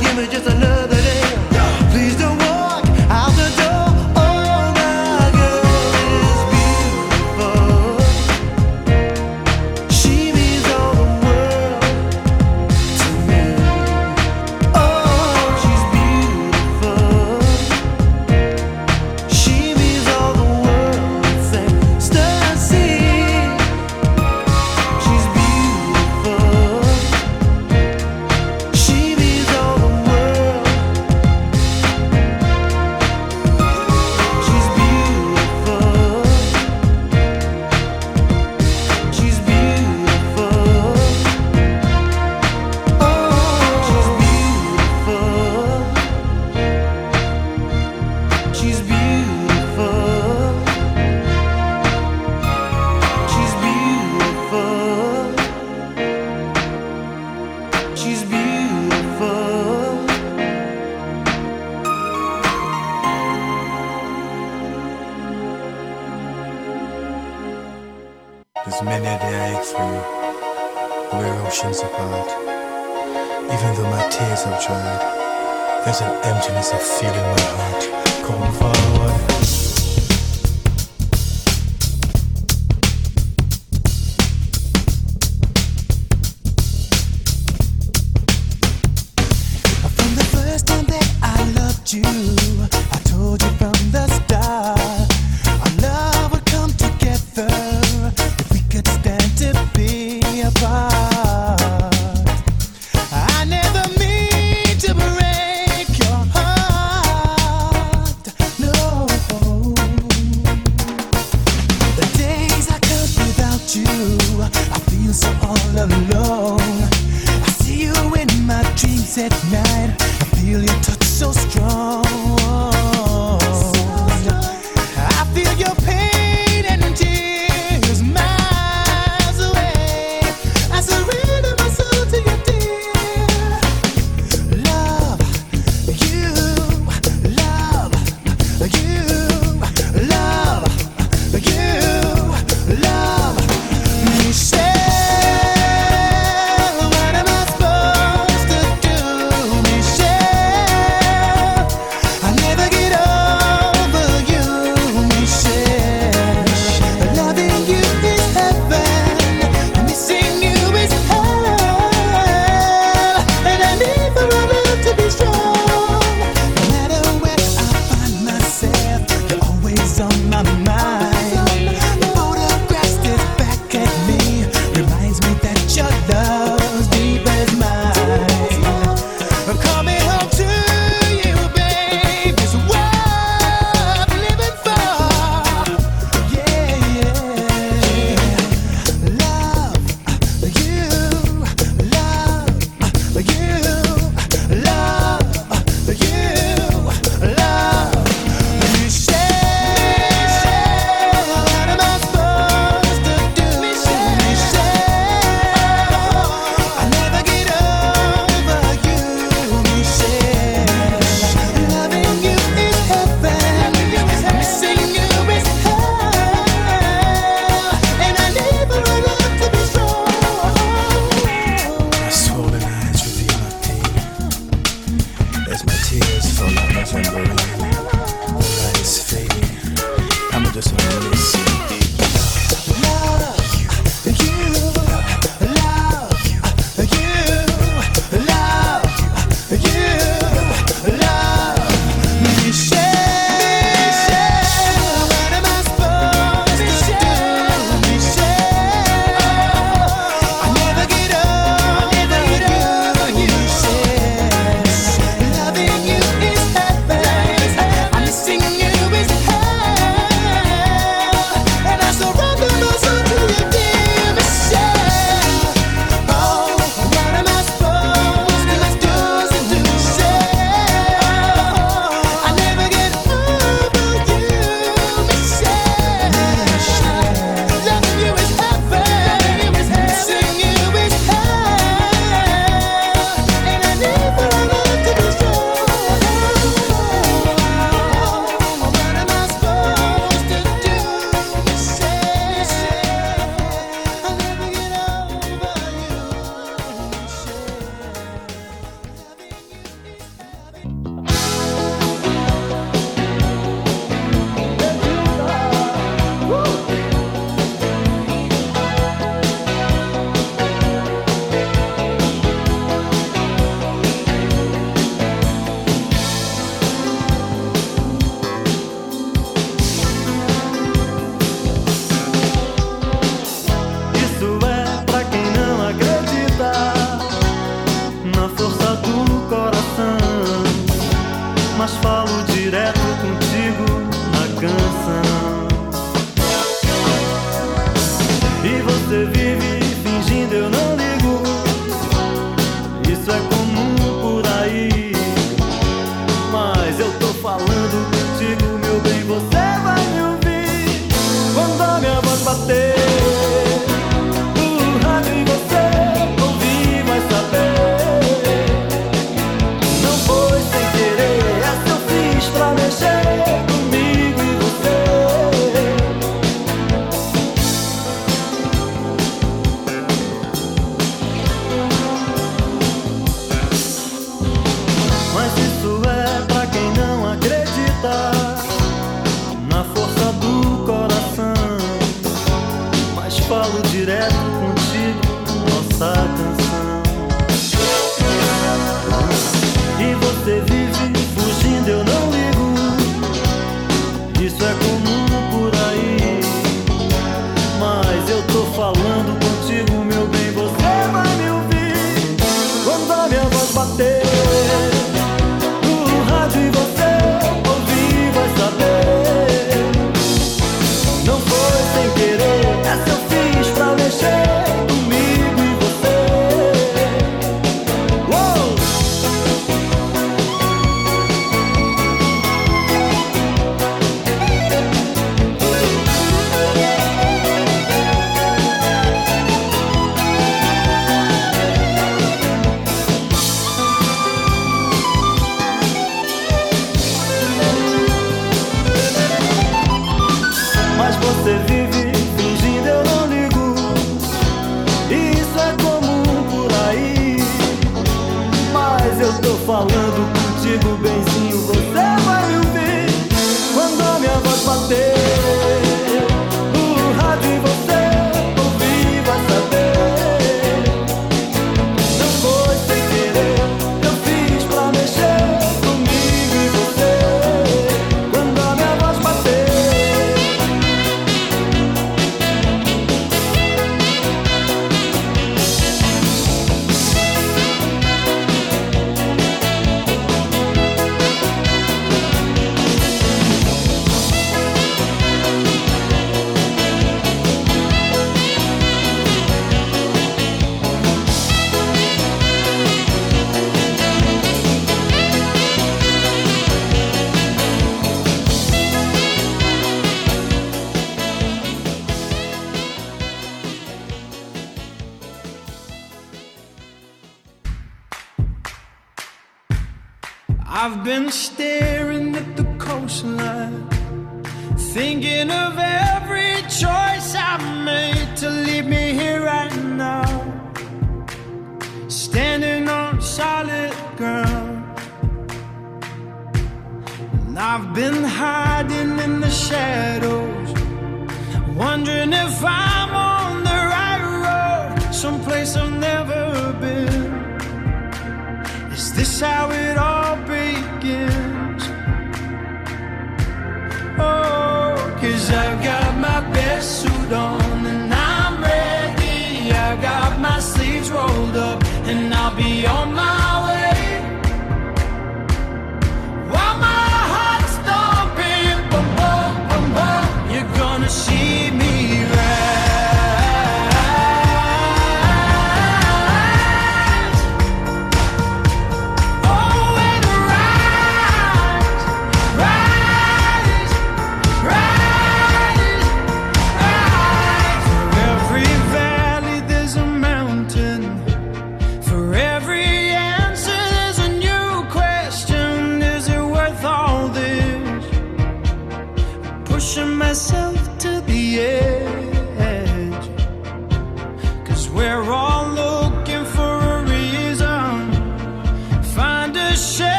give me just a little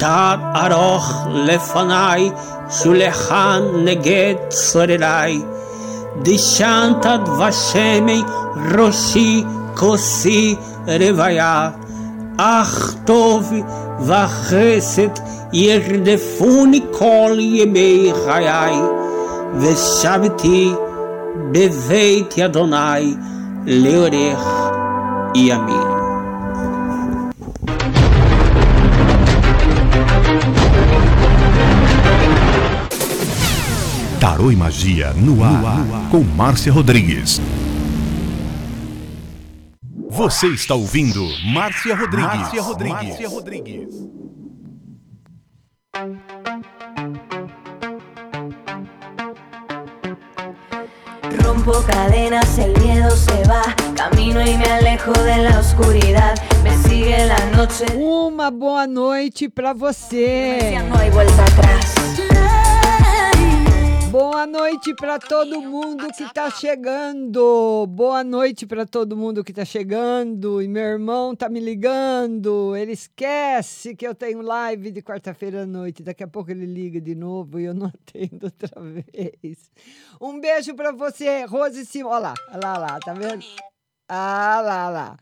תת ארוך לפניי, שולחן נגד צורריי. דשנת דבשמי ראשי כוסי רוויה. אך טוב וחסד ירדפוני כל ימי חיי, ושבתי בבית אדוני לאורך ימים. Tarô e Magia no ar, com Márcia Rodrigues. Você está ouvindo Márcia Rodrigues. Márcia Rodrigues. Márcia Rodrigues. Rompo cadenas, el miedo se va. Camino y me alejo de la oscuridad. Me sigue la noche. Uma boa noite pra você. No hay vuelta atrás. Boa noite pra todo mundo que tá chegando. Boa noite pra todo mundo que tá chegando. E meu irmão tá me ligando. Ele esquece que eu tenho live de quarta-feira à noite. Daqui a pouco ele liga de novo e eu não atendo outra vez. Um beijo pra você, Rose Simão. Olha lá, olha lá, olha lá, tá vendo? Ah, lá, lá.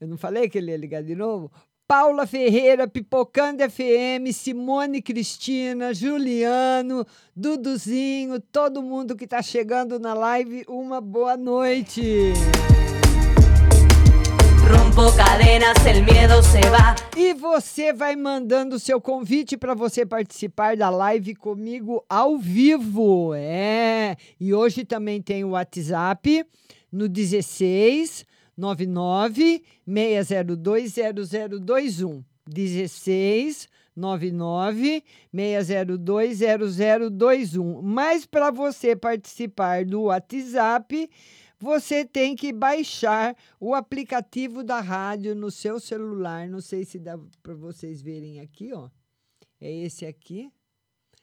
Eu não falei que ele ia ligar de novo? Paula Ferreira, Pipocando FM, Simone Cristina, Juliano, Duduzinho, todo mundo que está chegando na live, uma boa noite. Rompo cadenas, el miedo se va. E você vai mandando o seu convite para você participar da live comigo ao vivo. É. E hoje também tem o WhatsApp no 16 99 602 0021. 16 99 602 0021. Mas para você participar do WhatsApp, você tem que baixar o aplicativo da rádio no seu celular. Não sei se dá para vocês verem aqui, ó. É esse aqui.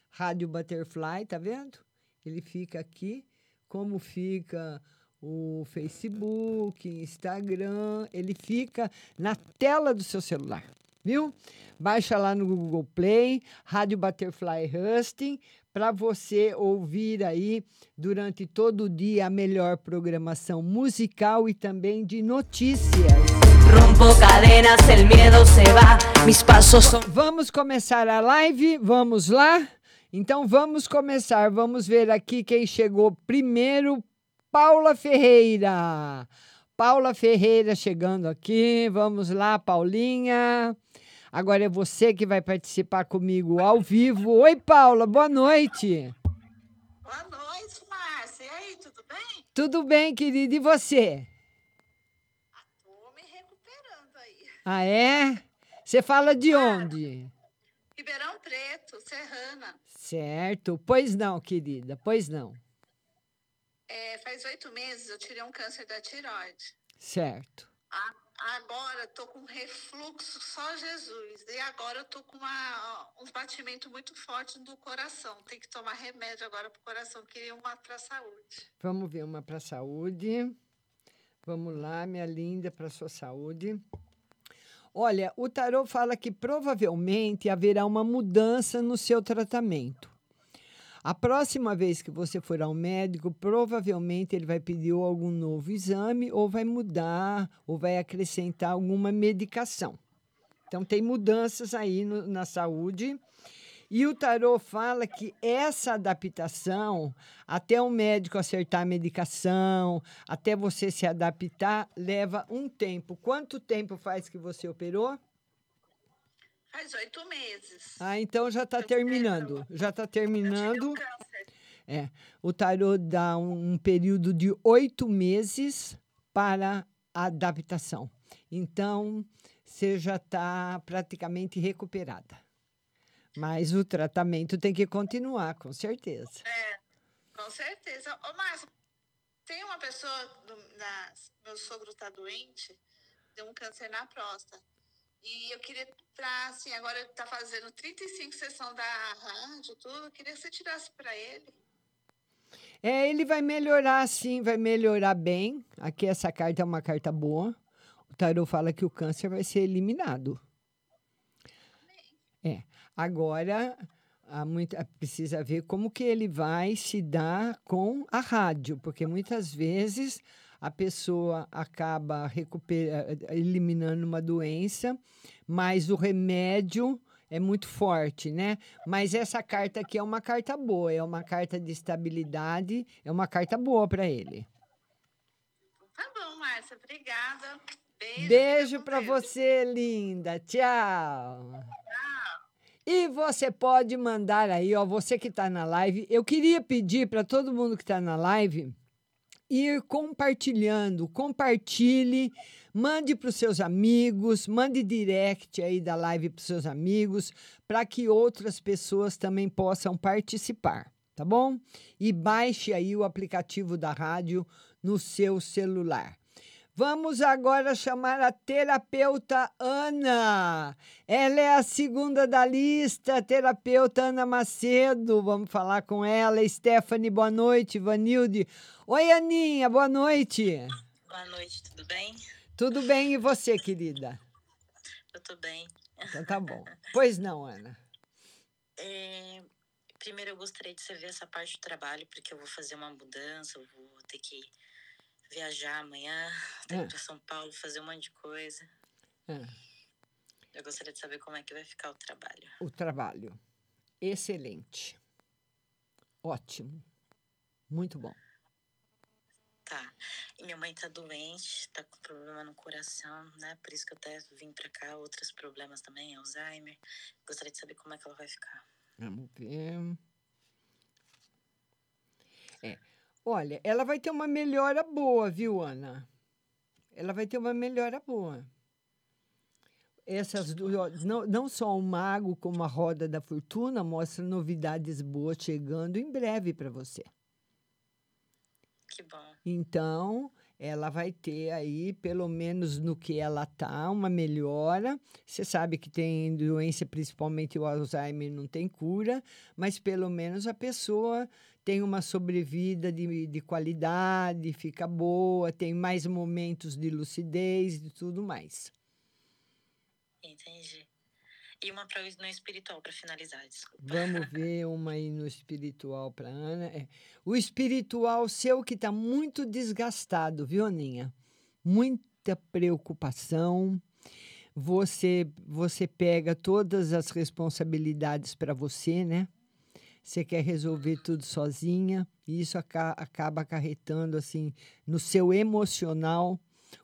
Rádio Butterfly, tá vendo? Ele fica aqui. Como fica o Facebook, Instagram, ele fica na tela do seu celular, viu? Baixa lá no Google Play, Rádio Butterfly Husting, para você ouvir aí durante todo o dia a melhor programação musical e também de notícias. Rompo cadenas, el miedo se va, mis pasos son... Vamos começar a live? Vamos lá? Então vamos começar. Vamos ver aqui quem chegou primeiro. Paula Ferreira. Paula Ferreira chegando aqui. Vamos lá, Paulinha. Agora é você que vai participar comigo ao vivo. Oi, Paula, boa noite. Boa noite, Márcia. E aí, tudo bem? Tudo bem, querida. E você? Tô me recuperando aí. Ah, é? Você fala de onde? Ribeirão Preto, Serrana. Certo. Pois não, querida, pois não. É, faz oito meses eu tirei um câncer da tiroide. Certo. A- Agora tô com refluxo, só Jesus. E agora eu tô com uma, uns batimentos muito fortes do coração. Tem que tomar remédio agora pro coração. Queria uma pra saúde. Vamos ver uma para a saúde. Vamos lá, minha linda, para a sua saúde. Olha, o tarô fala que provavelmente haverá uma mudança no seu tratamento. A próxima vez que você for ao médico, provavelmente ele vai pedir algum novo exame, ou vai mudar, ou vai acrescentar alguma medicação. Então, tem mudanças aí no- na saúde. E o tarô fala que essa adaptação, até o médico acertar a medicação, até você se adaptar, leva um tempo. Quanto tempo faz que você operou? Faz oito meses. Ah, então já está terminando. Já está terminando. É, o tarô dá um, um período de oito meses para a adaptação. Então, você já está praticamente recuperada. Mas o tratamento tem que continuar, com certeza. É, com certeza. Ô, Márcia, tem uma pessoa, do, na, meu sogro tá doente, deu um câncer na próstata. E eu queria, pra, assim, agora ele tá fazendo 35 sessões da rádio, tudo, eu queria que você tirasse pra ele. É, ele vai melhorar sim, vai melhorar bem. Aqui essa carta é uma carta boa. O tarô fala que o câncer vai ser eliminado. É. Agora há muita, precisa ver como que ele vai se dar com a rádio, porque muitas vezes a pessoa acaba recupera, eliminando uma doença, mas o remédio é muito forte, né? Mas essa carta aqui é uma carta boa, é uma carta de estabilidade, é uma carta boa para ele. Tá bom, Márcia, obrigada. Beijo. Beijo para você, linda. Tchau. E você pode mandar aí, ó, você que está na live. Eu queria pedir para todo mundo que está na live ir compartilhando, compartilhe, mande para os seus amigos, mande direct aí da live para os seus amigos, para que outras pessoas também possam participar, tá bom? E baixe aí o aplicativo da rádio no seu celular. Vamos agora chamar a terapeuta Ana. Ela é a segunda da lista, terapeuta Ana Macedo. Vamos falar com ela. Stephanie, boa noite. Vanilde. Oi, Aninha, boa noite. Boa noite, tudo bem? Tudo bem e você, querida? Eu tô bem. Então tá bom. Pois não, Ana. É, primeiro eu gostaria de você ver essa parte do trabalho, porque eu vou fazer uma mudança, eu vou ter que viajar amanhã, que ir Ah. pra São Paulo, fazer um monte de coisa. Ah, Eu gostaria de saber como é que vai ficar o trabalho. o trabalho. Excelente. Ótimo. Muito bom. Tá. E minha mãe tá doente, tá com problema no coração, né? Por isso que eu até vim pra cá, outros problemas também, Alzheimer. Gostaria de saber como é que ela vai ficar. Vamos ver. É. Olha, ela vai ter uma melhora boa, viu, Ana? Ela vai ter uma melhora boa. Essas du- ó, não, não só o mago como a roda da fortuna mostram novidades boas chegando em breve para você. Que bom. Então, ela vai ter aí, pelo menos no que ela tá, uma melhora. Você sabe que tem doença, principalmente o Alzheimer, não tem cura, mas pelo menos a pessoa tem uma sobrevida de, de qualidade, fica boa, tem mais momentos de lucidez e tudo mais. Entendi. E uma para no espiritual, para finalizar, desculpa. Vamos ver uma aí no espiritual para Ana. É, o espiritual seu que está muito desgastado, viu, Aninha? Muita preocupação. Você você pega todas as responsabilidades para você, né? Você quer resolver tudo sozinha e isso aca acaba acarretando assim no seu emocional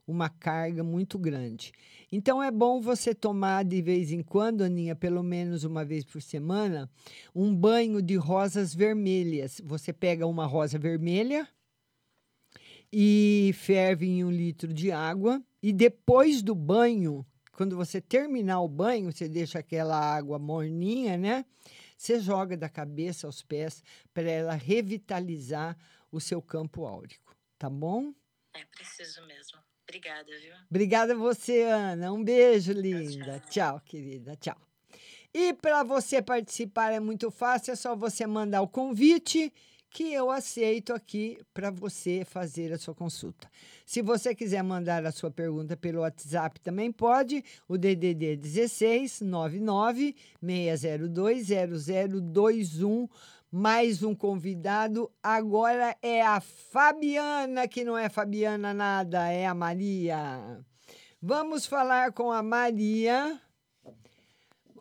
uma carga muito grande. Então é bom você tomar de vez em quando, Aninha, pelo menos uma vez por semana, um banho de rosas vermelhas. Você pega uma rosa vermelha e ferve em um litro de água e depois do banho, quando você terminar o banho, você deixa aquela água morninha, né? Você joga da cabeça aos pés para ela revitalizar o seu campo áurico, tá bom? É preciso mesmo. Obrigada, viu? Obrigada a você, Ana. Um beijo, linda. Tchau, tchau querida. Tchau. E para você participar é muito fácil, é só você mandar o convite que eu aceito aqui para você fazer a sua consulta. Se você quiser mandar a sua pergunta pelo WhatsApp, também pode. O DDD 16 99 602 0021 mais um convidado. Agora é a Fabiana, que não é Fabiana nada, é a Maria. Vamos falar com a Maria.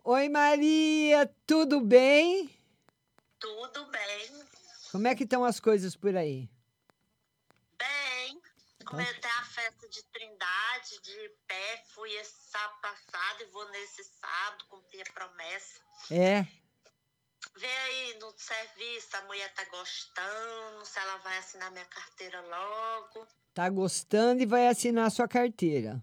Oi, Maria, tudo bem? Tudo bem. Como é que estão as coisas por aí? Bem, comentei a festa de Trindade de pé, fui esse sábado passado e vou nesse sábado, cumprir a promessa. É. Vê aí no serviço, a mulher tá gostando, se ela vai assinar minha carteira logo. Tá gostando e vai assinar a sua carteira.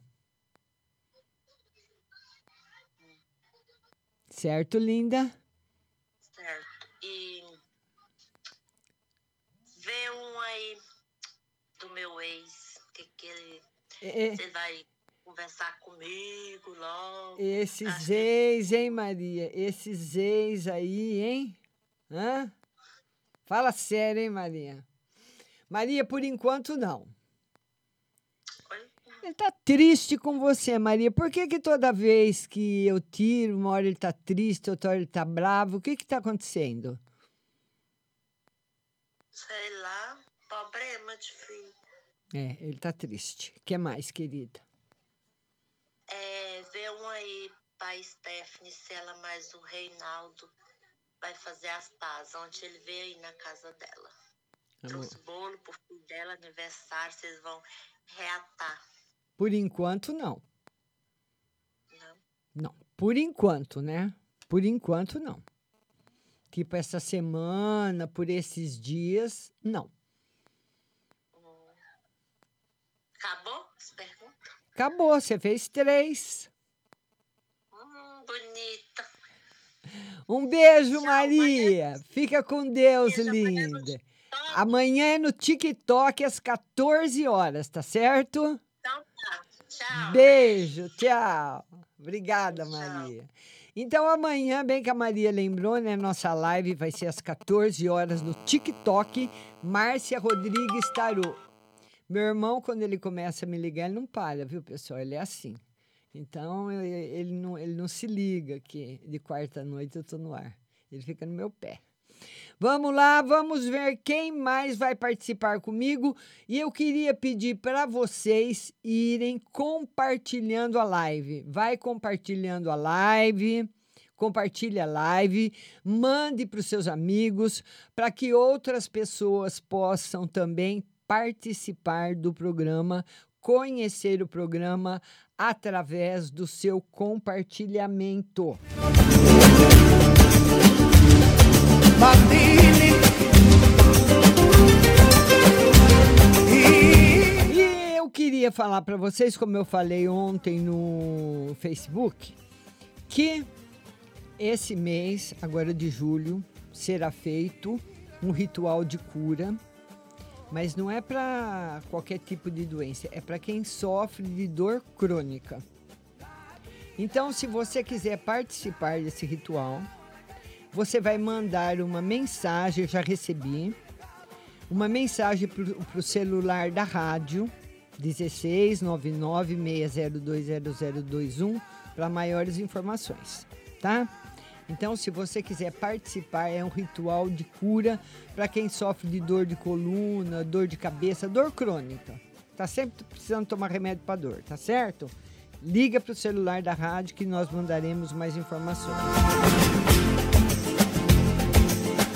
Certo, linda? Certo. E vê um aí do meu ex, que, que ele, É. você vai conversar comigo logo. Esses ex, hein, Maria? Esses ex aí, hein? Hã? Fala sério, hein, Maria? Maria, por enquanto, não. Ele tá triste com você, Maria. Por que que toda vez que eu tiro, uma hora ele tá triste, outra hora ele tá bravo? O que que tá acontecendo? Sei lá, problema de filho. É, ele tá triste. O que mais, querida? É, vê um aí pra Stephanie, se ela mais o Reinaldo vai fazer as pazes. Ontem ele veio aí na casa dela. Trouxe bolo pro filho dela, aniversário, vocês vão reatar. Por enquanto, não. Não. Não. Por enquanto, né? Por enquanto, não. Tipo, essa semana, por esses dias, não. Acabou as perguntas? Acabou, você fez três. Hum, bonita. Um beijo, Maria. Fica com Deus, linda. Amanhã é no TikTok às 14 horas, tá certo? Então tá. Tchau. Beijo, tchau. Obrigada, Maria. Então, amanhã, bem que a Maria lembrou, né? Nossa live vai ser às 14 horas no TikTok. Márcia Rodrigues Tarô. Meu irmão, quando ele começa a me ligar, ele não para, viu, pessoal? Ele é assim. Então, ele não, ele não se liga que de quarta-noite eu tô no ar. Ele fica no meu pé. Vamos lá, vamos ver quem mais vai participar comigo. E eu queria pedir para vocês irem compartilhando a live. Vai compartilhando a live, compartilhe a live, mande para os seus amigos, para que outras pessoas possam também participar do programa, conhecer o programa através do seu compartilhamento. E eu queria falar para vocês, como eu falei ontem no Facebook, que esse mês, agora de julho, será feito um ritual de cura, mas não é para qualquer tipo de doença, é para quem sofre de dor crônica. Então, se você quiser participar desse ritual, você vai mandar uma mensagem, eu já recebi, uma mensagem para o celular da rádio, 16 99 602 0021, para maiores informações. tá? Então, se você quiser participar, é um ritual de cura para quem sofre de dor de coluna, dor de cabeça, dor crônica. Tá sempre precisando tomar remédio para dor, tá certo? Liga para o celular da rádio que nós mandaremos mais informações.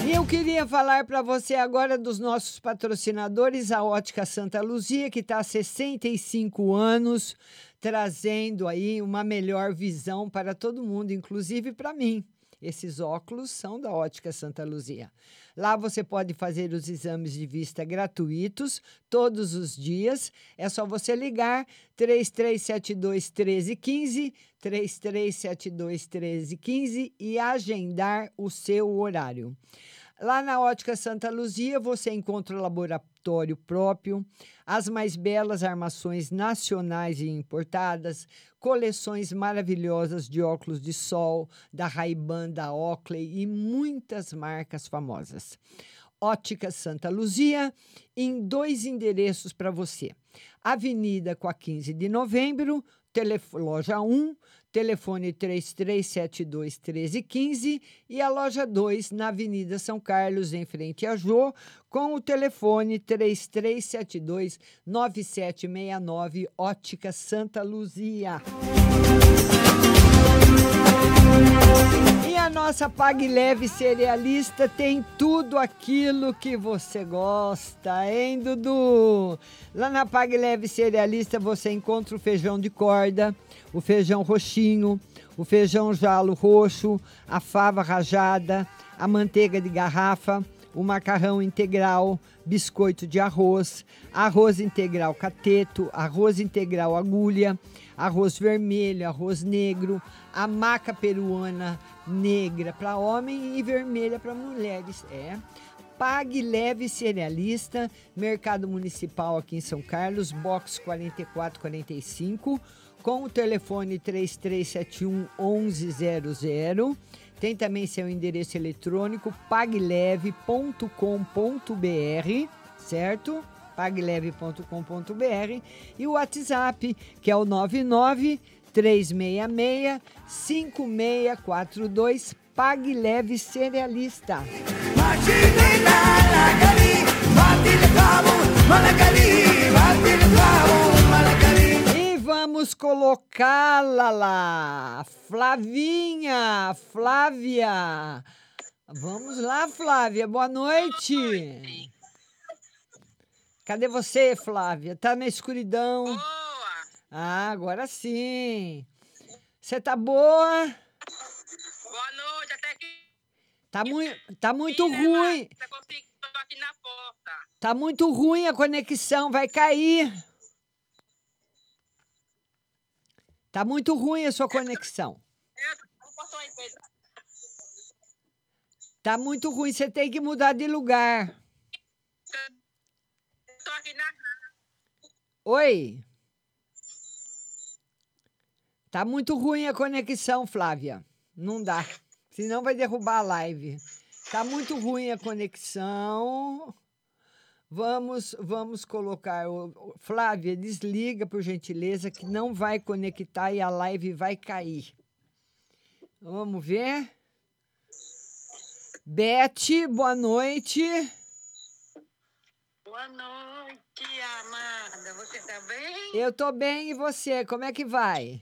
E eu queria falar para você agora dos nossos patrocinadores, a Ótica Santa Luzia, que está há 65 anos, trazendo aí uma melhor visão para todo mundo, inclusive para mim. Esses óculos são da Ótica Santa Luzia. Lá você pode fazer os exames de vista gratuitos todos os dias. É só você ligar 3372 1315, 3372 1315 e agendar o seu horário. Lá na Ótica Santa Luzia você encontra o laboratório próprio, as mais belas armações nacionais e importadas, coleções maravilhosas de óculos de sol, da Ray-Ban, da Oakley e muitas marcas famosas. Ótica Santa Luzia, em dois endereços para você. Avenida com a 15 de novembro, loja 1, telefone 3372 1315 e a loja 2 na Avenida São Carlos, em frente a Jô, com o telefone 3372 9769 Ótica Santa Luzia. E a nossa Pague Leve Cerealista tem tudo aquilo que você gosta, hein, Dudu? Lá na Pague Leve Cerealista você encontra o feijão de corda, o feijão roxinho, o feijão jalo roxo, a fava rajada, a manteiga de garrafa, o macarrão integral, biscoito de arroz, arroz integral cateto, arroz integral agulha, arroz vermelho, arroz negro, a maca peruana negra para homem e vermelha para mulheres. É. Pague Leve Cerealista, Mercado Municipal aqui em São Carlos, box 4445, com o telefone 3371 1100. Tem também seu endereço eletrônico pagleve.com.br, certo? pagleve.com.br e o WhatsApp, que é o 99 366 5642 Pague Leve Cerealista. E vamos colocá-la lá. Flavinha, Flávia. Vamos lá, Flávia. Boa noite. Cadê você, Flávia? Tá na escuridão? Boa. Ah, agora sim. Você tá boa? Boa noite, até que. Tá, muito, tá muito ruim. aqui na porta. Tá muito ruim a conexão, vai cair. Tá muito ruim a sua conexão. Tá muito ruim, você tem que mudar de lugar. Oi. Tá muito ruim a conexão, Flávia. Não dá. Senão vai derrubar a live. Tá muito ruim a conexão. Vamos, vamos colocar. Flávia, desliga, por gentileza, que não vai conectar e a live vai cair. Vamos ver. Beth, boa noite. Boa noite, amada. Você tá bem? Eu tô bem e você? Como é que vai?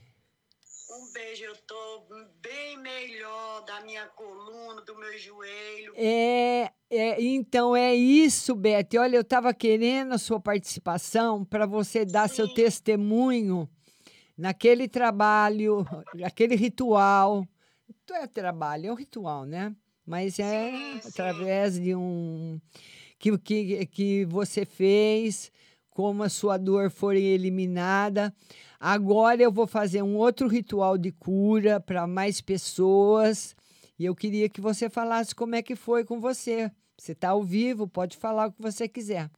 Um beijo, eu tô bem melhor da minha coluna, do meu joelho. É, é, então é isso, Beth. Olha, eu estava querendo a sua participação para você dar seu testemunho naquele trabalho, naquele ritual. Não é trabalho, é um ritual, né? Mas é através de um que, que, que você fez, como a sua dor foi eliminada. Agora eu vou fazer um outro ritual de cura para mais pessoas. E eu queria que você falasse como é que foi com você. Você está ao vivo, pode falar o que você quiser.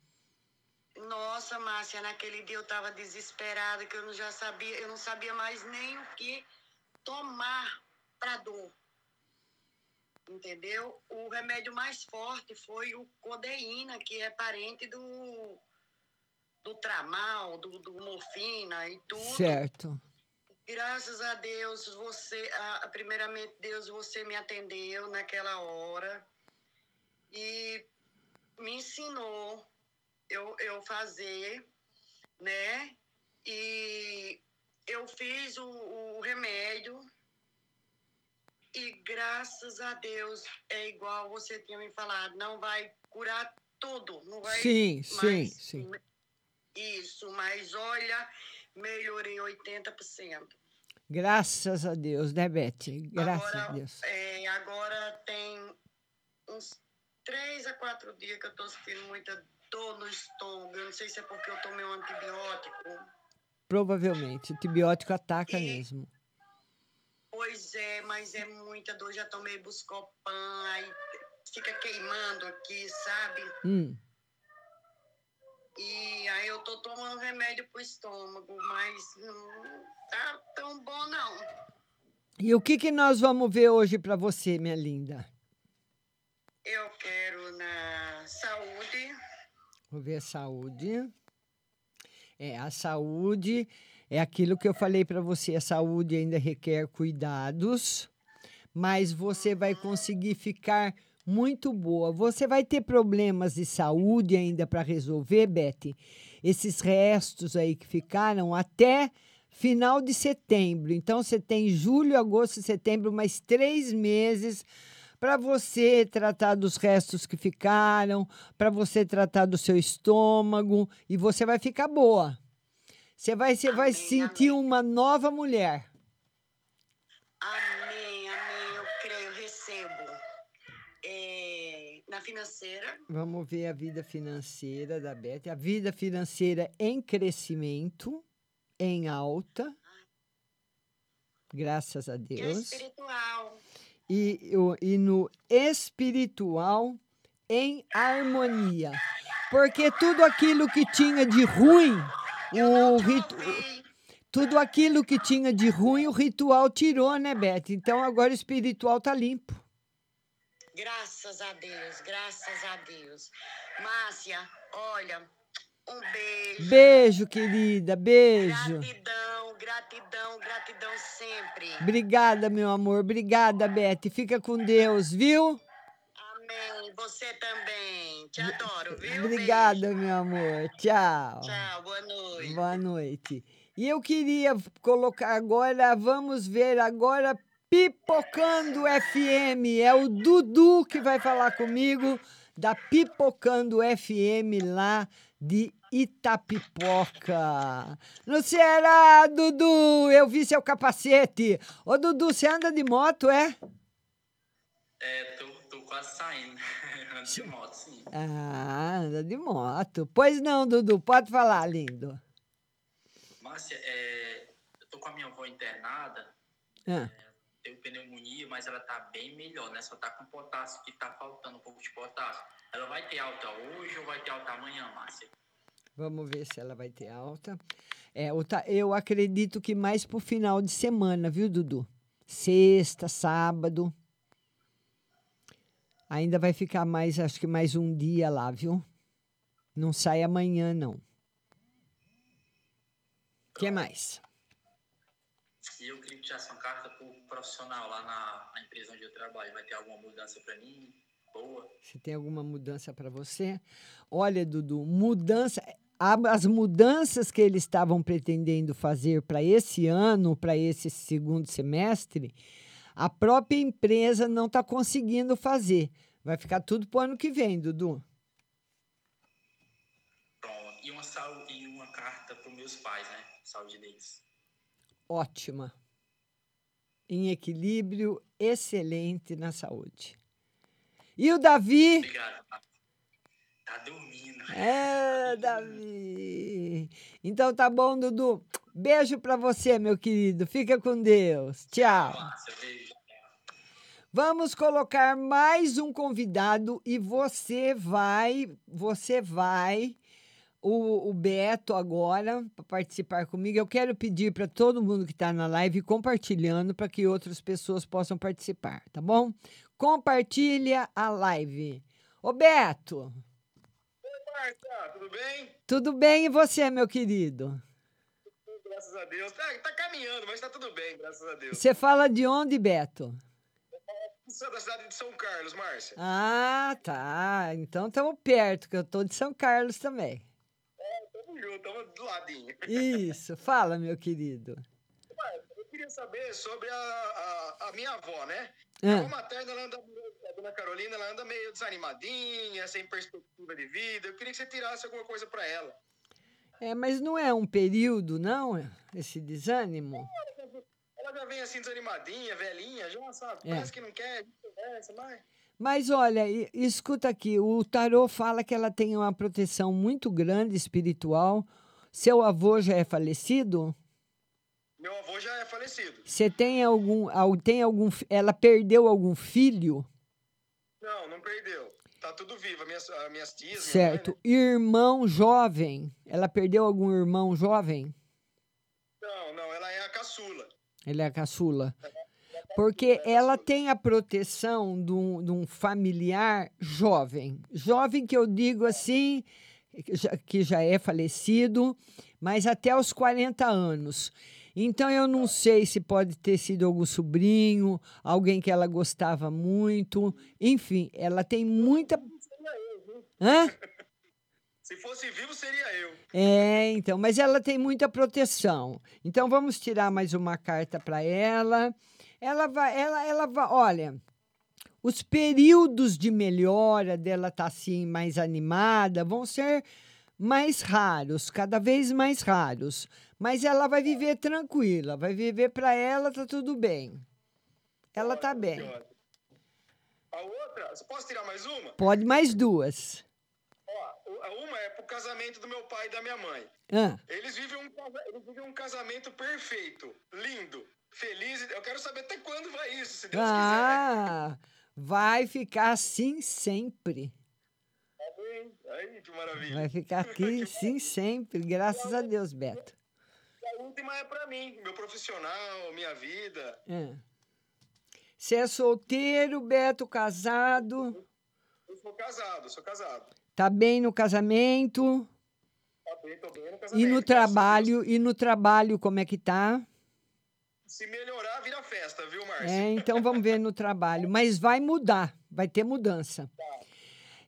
Nossa, Márcia, naquele dia eu tava desesperada, que eu não já sabia, eu não sabia mais nem o que tomar pra dor. Entendeu? O remédio mais forte foi o codeína, que é parente do do tramal, do, do morfina e tudo. Certo. Graças a Deus, você, a, primeiramente, Deus, você me atendeu naquela hora e me ensinou eu, eu fazer, né? E eu fiz o, o remédio e graças a Deus é igual você tinha me falado, não vai curar tudo, não vai. Sim, sim, mas- sim. Isso, mas olha, melhorei 80%. Graças a Deus, né, Beth? Graças a Agora, Deus. é, agora tem uns três a quatro dias que eu tô sentindo muita dor no estômago. Eu não sei se é porque eu tomei um antibiótico. Provavelmente. Antibiótico ataca mesmo. Pois é, mas é muita dor. Já tomei Buscopan, aí fica queimando aqui, sabe? Hum. E aí eu tô tomando remédio pro estômago, mas não tá tão bom não. E o que, que nós vamos ver hoje para você, minha linda? Eu quero na saúde, Vou ver a saúde. É, a saúde é aquilo que eu falei para você. A saúde ainda requer cuidados, mas você vai conseguir ficar muito boa. Você vai ter problemas de saúde ainda para resolver, Beth. Esses restos aí que ficaram até final de setembro. Então, você tem julho, agosto e setembro, mais três meses para você tratar dos restos que ficaram, para você tratar do seu estômago e você vai ficar boa. Você vai, você vai sentir uma nova mulher. amém, amém, eu creio, recebo. É, na financeira, Vamos ver a vida financeira da Beth. A vida financeira em crescimento, em alta. Graças a e Deus. espiritual. e, e no espiritual em harmonia. Porque tudo aquilo que tinha de ruim, o ritu... tudo aquilo que tinha de ruim, o ritual tirou, né, Beth? Então agora o espiritual tá limpo. Graças a Deus, graças a Deus. Márcia, olha, um beijo. Beijo, querida, beijo. Gratidão, gratidão, gratidão sempre. Obrigada, meu amor. Obrigada, Beth. Fica com Deus, viu? Amém. Você também. Te adoro, viu? Obrigada, meu amor. Tchau. Tchau, boa noite. Boa noite. E eu queria colocar agora, vamos ver agora, Pipocando FM. É o Dudu que vai falar comigo da Pipocando FM lá de Itapipoca. No Ceará, Dudu, eu vi seu capacete. Ô, Dudu, você anda de moto, é? É, tô quase saindo. Ando de moto, sim. Ah, anda de moto. Pois não, Dudu, pode falar, lindo. Márcia, é, eu tô com a minha avó internada, Ah. tenho pneumonia, mas ela tá bem melhor, né? Só tá com potássio, que tá faltando um pouco de potássio. Ela vai ter alta hoje ou vai ter alta amanhã, Márcia? Vamos ver se ela vai ter alta. É, eu acredito que mais pro final de semana, viu, Dudu? Sexta, sábado. Ainda vai ficar mais, acho que mais um dia lá, viu? Não sai amanhã, não. O que mais? E eu queria que tirasse uma carta pro profissional lá na, na empresa onde eu trabalho. Vai ter alguma mudança pra mim? Boa? Se tem alguma mudança para você? Olha, Dudu, mudança. As mudanças que eles estavam pretendendo fazer para esse ano, para esse segundo semestre, a própria empresa não está conseguindo fazer. Vai ficar tudo para o ano que vem, Dudu. Pronto. E uma, sau- e uma carta pros meus pais, né? Saúde deles. Ótima. Em equilíbrio, excelente na saúde. E o Davi? Obrigado. Tá dormindo. É, Davi. Então tá bom, Dudu. Beijo pra você, meu querido. Fica com Deus. Tchau. Márcia, beijo. Vamos colocar mais um convidado e você vai, você vai, o, o Beto agora, para participar comigo. Eu quero pedir para todo mundo que está na live compartilhando para que outras pessoas possam participar, tá bom? Compartilha a live. Ô Beto, Marta, tudo bem? tudo bem e você, meu querido? Graças graças a Deus. Tá, tá caminhando, mas tá tudo bem, graças a Deus. Você fala de onde, Beto? Da cidade de São Carlos, Márcia. Ah, tá. Então estamos perto, que eu tô de São Carlos também. É, tamo junto, tamo do ladinho. Isso, fala, meu querido. Eu queria saber sobre a, a, a minha avó, né? Ah. A avó materna, ela anda, a dona Carolina, ela anda meio desanimadinha, sem perspectiva de vida. Eu queria que você tirasse alguma coisa pra ela. É, mas não é um período, não, esse desânimo? Ela já vem assim desanimadinha, velhinha, já sabe? É. Parece que não quer, conversa, mas. Mas olha, escuta aqui, o tarô fala que ela tem uma proteção muito grande espiritual. Seu avô já é falecido? Meu avô já é falecido. Você tem algum, al- tem algum, ela perdeu algum filho? Não, não perdeu. Tá tudo vivo. As minhas, as minhas tias. minha mãe, Certo. Irmão jovem? Ela perdeu algum irmão jovem? né? Não, não, ela é a caçula. Ele é a caçula. Porque ela tem a proteção de um, de um familiar jovem. Jovem que eu digo assim, que já- que já é falecido, mas até os 40 anos. Então eu não sei se pode ter sido algum sobrinho, alguém que ela gostava muito. Enfim, ela tem muita. Hã? Se fosse vivo, seria eu. É, então, mas ela tem muita proteção. Então vamos tirar mais uma carta para ela. Ela vai, ela, ela vai, olha, os períodos de melhora dela estar assim mais animada vão ser mais raros, cada vez mais raros. Mas ela vai viver tranquila, vai viver para ela tá tudo bem. Ela tá bem. A outra, posso tirar mais uma? Pode mais duas. Uma é pro casamento do meu pai e da minha mãe. Ah, Eles vivem um, eles vivem um casamento perfeito, lindo, feliz. Eu quero saber até quando vai isso, se Deus ah vai ficar assim sempre. quiser. Aí, que maravilha. Vai ficar aqui sim sempre, graças a Deus, Beto. A última é pra mim, meu profissional, minha vida. É. Você é solteiro, Beto, casado, Eu sou casado, sou casado. Tá bem no casamento Tá bem, tô bem no e casamento. no a Deus. trabalho, e no trabalho como é que tá? Se melhorar, vira festa, viu, Márcia? É, então vamos ver no trabalho, mas vai mudar, vai ter mudança.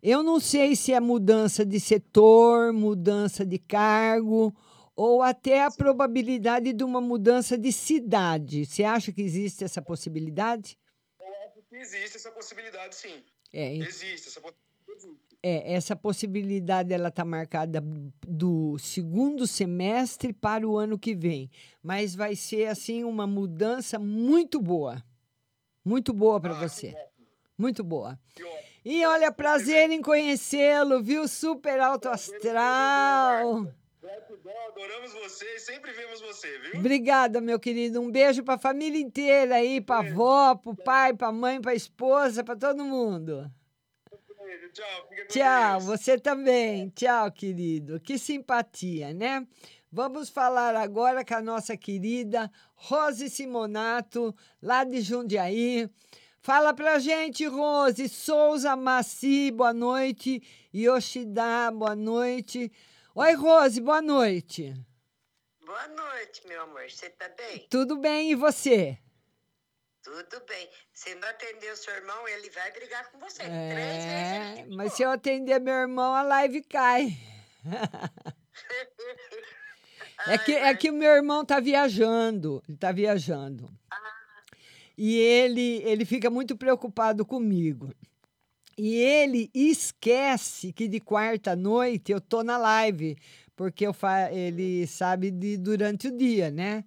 Eu não sei se é mudança de setor, mudança de cargo ou até a probabilidade de uma mudança de cidade. Você acha que existe essa possibilidade? Eu acho que existe essa possibilidade, sim. É, Existe essa possibilidade. É, essa possibilidade ela está marcada do segundo semestre para o ano que vem, mas vai ser assim uma mudança muito boa, muito boa para você, muito boa. E olha, prazer em conhecê-lo, viu? Super alto astral. Adoramos você sempre vemos você, viu? Obrigada, meu querido. Um beijo para a família inteira aí, para avó, para o pai, para a mãe, para a esposa, para todo mundo. Beijo, tchau. Tchau, Deus. você também. Tchau, querido. Que simpatia, né? Vamos falar agora com a nossa querida Rose Simonato, lá de Jundiaí. Fala pra gente, Rose. Souza Maci, boa noite. Yoshida, boa noite. Oi, Rose, boa noite. Boa noite, meu amor. Você tá bem? Tudo bem e você? Tudo bem. Se não atender o seu irmão, ele vai brigar com você. Três É, vezes. mas se eu atender meu irmão, a live cai. É que, é que o meu irmão tá viajando, ele tá viajando. E ele, ele fica muito preocupado comigo. E ele esquece que de quarta noite eu tô na live, porque eu fa ele sabe de durante o dia, né?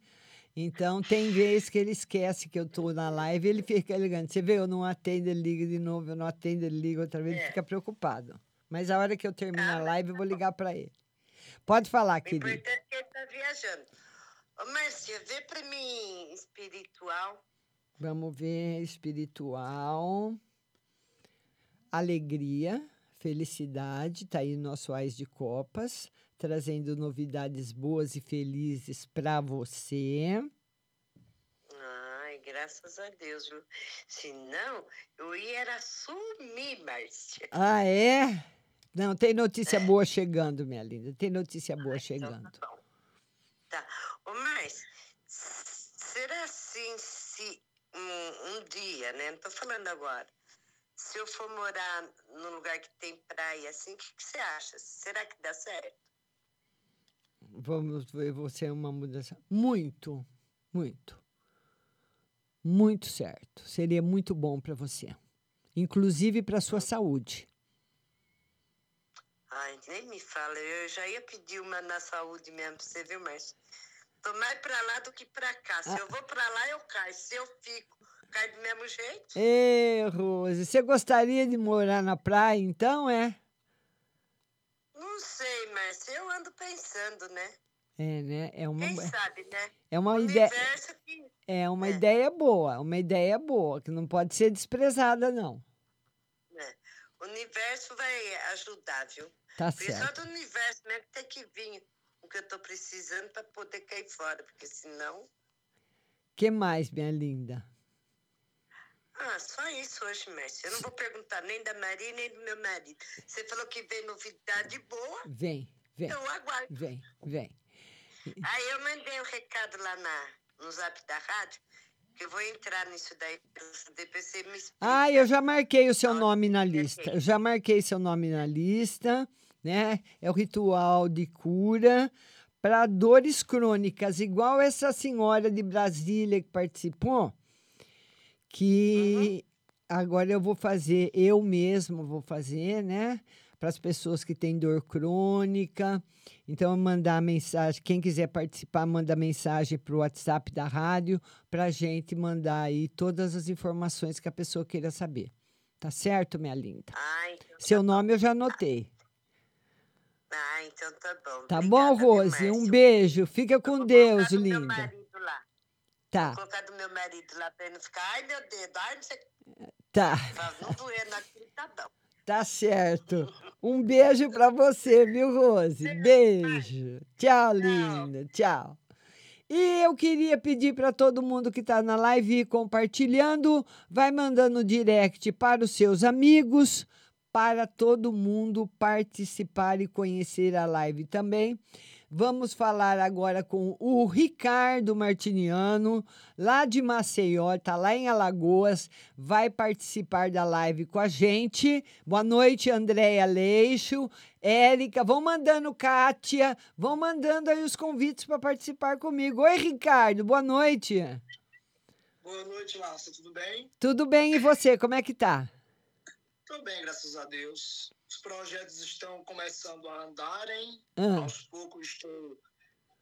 Então tem vezes que ele esquece que eu tô na live, ele fica ligando. Você vê, eu não atendo, ele liga de novo, eu não atendo, ele liga outra vez, ele fica preocupado. Mas a hora que eu terminar a live, eu vou ligar para ele. Pode falar, O querido. importante é que ele tá viajando. Ô, Márcia, vê pra mim espiritual. Vamos ver espiritual. Alegria, felicidade, tá aí nosso Ais de Copas, trazendo novidades boas e felizes para você. Ai, graças a Deus, viu? Senão, eu ia sumir, Márcia. Ah, é? Não, tem notícia boa chegando, minha linda. Tem notícia boa chegando. Tá. Ô, Márcia, Mas s- será assim se um, um dia, né? Não tô falando agora. Se eu for morar num lugar que tem praia assim, o que, que você acha? Será que dá certo? Vamos ver você é uma mudança. Muito, muito. Muito certo. Seria muito bom para você. Inclusive para sua saúde. Ai, nem me fala. Eu já ia pedir uma na saúde mesmo você, viu, Márcio? Tô mais pra lá do que pra cá. Se Ah. eu vou pra lá, eu caio. Se eu fico, caio do mesmo jeito. Ê, Rose, você gostaria de morar na praia, então, é? Não sei, Márcio. Eu ando pensando, né? É, né? É uma, Quem sabe, né? é uma ideia. universo que... É uma ideia boa, uma ideia boa, que não pode ser desprezada, não. né? O universo vai ajudar, viu? Tá só certo. do universo mesmo tem que vir o que eu tô precisando pra poder cair fora. Porque senão... que mais, minha linda? Ah, só isso hoje, Márcio. Eu não vou perguntar nem da Maria, nem do meu marido. Você falou que vem novidade boa. Vem, vem, Eu aguardo. vem, vem. Aí eu mandei um recado lá na, no zap da rádio, que eu vou entrar nisso daí, depois você me explica. Ah, eu já marquei o seu nome na lista. Eu já marquei seu nome na lista, né? É o ritual de cura para dores crônicas, igual essa senhora de Brasília que participou, que agora eu vou fazer, eu mesmo vou fazer, né? Para as pessoas que têm dor crônica. Então, mandar mensagem. Quem quiser participar, manda mensagem para o WhatsApp da rádio para a gente mandar aí todas as informações que a pessoa queira saber. Tá certo, minha linda? Ah, então, Seu nome eu já anotei. ah, então tá bom. Tá bom, Rose? Um beijo. Fica com Deus, linda. Tá, Vou colocar do meu marido lá pra ele não ficar, ai meu dedo, ai não sei. tá. Pra não doer naquele tá bom. Tá certo. Um beijo para você, viu, Rose? Beijo. Tchau, linda. Tchau. E eu queria pedir para todo mundo que está na live ir compartilhando, vai mandando direct para os seus amigos, para todo mundo participar e conhecer a live também. Vamos falar agora com o Ricardo Martiniano, lá de Maceió, tá lá em Alagoas, vai participar da live com a gente. Boa noite, Andréia Leixo, Érica, vão mandando Kátia, vão mandando aí os convites para participar comigo. Oi, Ricardo, boa noite. Boa noite, Márcia. Tudo bem? Tudo bem e você, como é que tá? Tô bem, graças a Deus. Os projetos estão começando a andarem. Ah. Aos poucos estou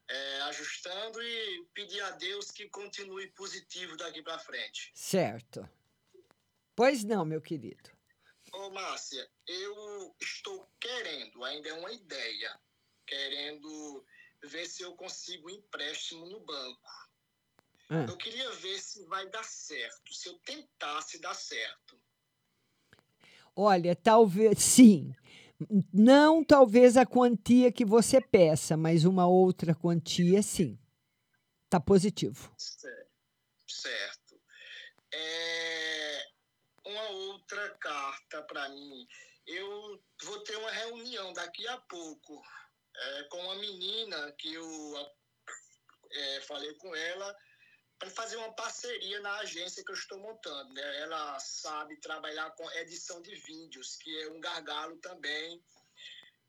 é, ajustando e pedir a Deus que continue positivo daqui para frente. Certo. Pois não, meu querido. Ô, Márcia, eu estou querendo, ainda é uma ideia, querendo ver se eu consigo um empréstimo no banco. Ah. Eu queria ver se vai dar certo, se eu tentasse dar certo. Olha, talvez sim. Não talvez a quantia que você peça, mas uma outra quantia sim. Tá positivo. Certo. certo. É, uma outra carta para mim. Eu vou ter uma reunião daqui a pouco é, com uma menina que eu é, falei com ela fazer uma parceria na agência que eu estou montando. Né? Ela sabe trabalhar com edição de vídeos, que é um gargalo também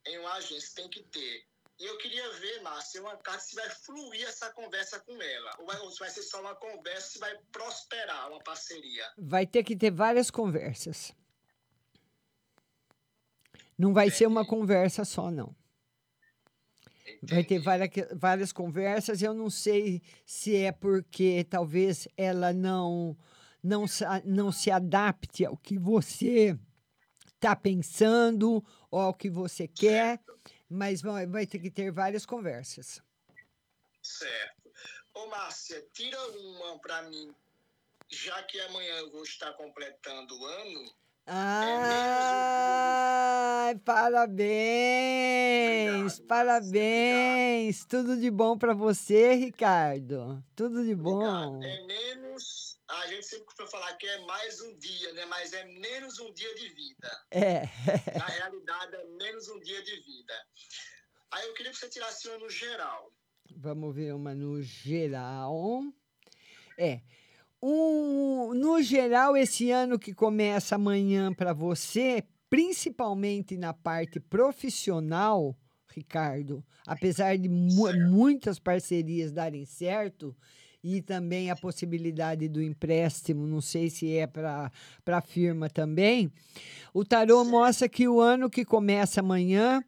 em uma agência, tem que ter. E eu queria ver, Márcia, uma carta se vai fluir essa conversa com ela. Ou vai, ou se vai ser só uma conversa, se vai prosperar uma parceria. Vai ter que ter várias conversas. Não vai ser uma conversa só, não. Vai ter várias, várias conversas. Eu não sei se é porque talvez ela não, não, não se adapte ao que você está pensando ou ao que você quer, mas vai, vai ter que ter várias conversas. Certo. Ô, Márcia, tira uma para mim, já que amanhã eu vou estar completando o ano. Ai, parabéns, parabéns. Tudo de bom para você, Ricardo. Tudo de bom. É menos. A gente sempre costuma falar que é mais um dia, né? Mas é menos um dia de vida. É. Na realidade, é menos um dia de vida. Aí eu queria que você tirasse uma no geral. Vamos ver uma no geral. É. Um, no geral, esse ano que começa amanhã para você, principalmente na parte profissional, Ricardo, apesar de mu muitas parcerias darem certo, e também a possibilidade do empréstimo, não sei se é para a firma também. O tarô mostra que o ano que começa amanhã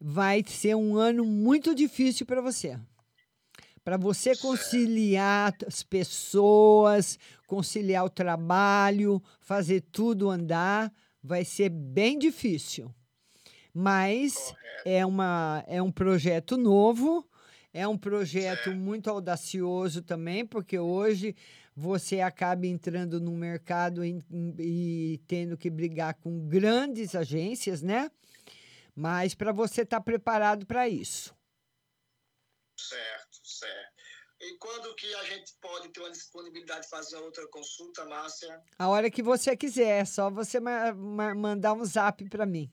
vai ser um ano muito difícil para você. Para você conciliar as pessoas, conciliar o trabalho, fazer tudo andar, vai ser bem difícil. Mas é, uma, é um projeto novo, é um projeto muito audacioso também, porque hoje você acaba entrando no mercado e, e tendo que brigar com grandes agências, né? Mas para você estar tá preparado para isso. Certo, certo. E quando que a gente pode ter uma disponibilidade de fazer outra consulta, Márcia? A hora que você quiser, é só você ma ma mandar um zap para mim.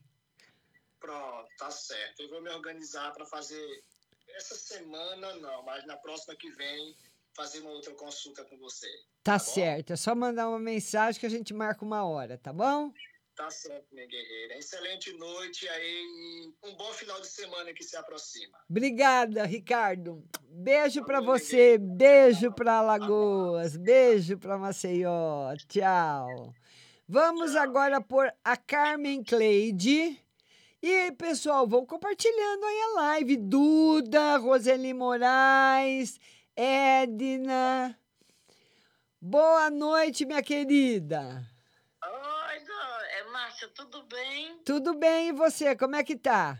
Pronto, tá certo. Eu vou me organizar para fazer essa semana não, mas na próxima que vem fazer uma outra consulta com você. Tá, tá certo, é só mandar uma mensagem que a gente marca uma hora, tá bom? Tá certo, minha guerreira. Excelente noite aí um bom final de semana que se aproxima. Obrigada, Ricardo. Beijo para você, beijo para Alagoas, beijo para Maceió. Tchau. Vamos Tchau. agora por a Carmen Cleide. E pessoal, vão compartilhando aí a live. Duda, Roseli Moraes, Edna. Boa noite, minha querida. Márcia, tudo bem? Tudo bem, e você? Como é que tá?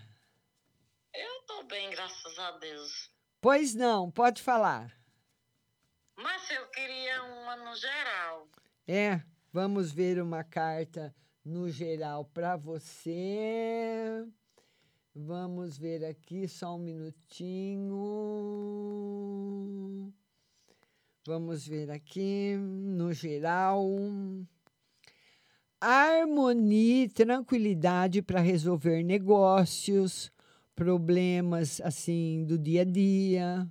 Eu tô bem, graças a Deus. Pois não, pode falar. Márcia, eu queria uma no geral. É, vamos ver uma carta no geral para você. Vamos ver aqui só um minutinho. Vamos ver aqui no geral. Harmonia e tranquilidade para resolver negócios, problemas assim do dia a dia,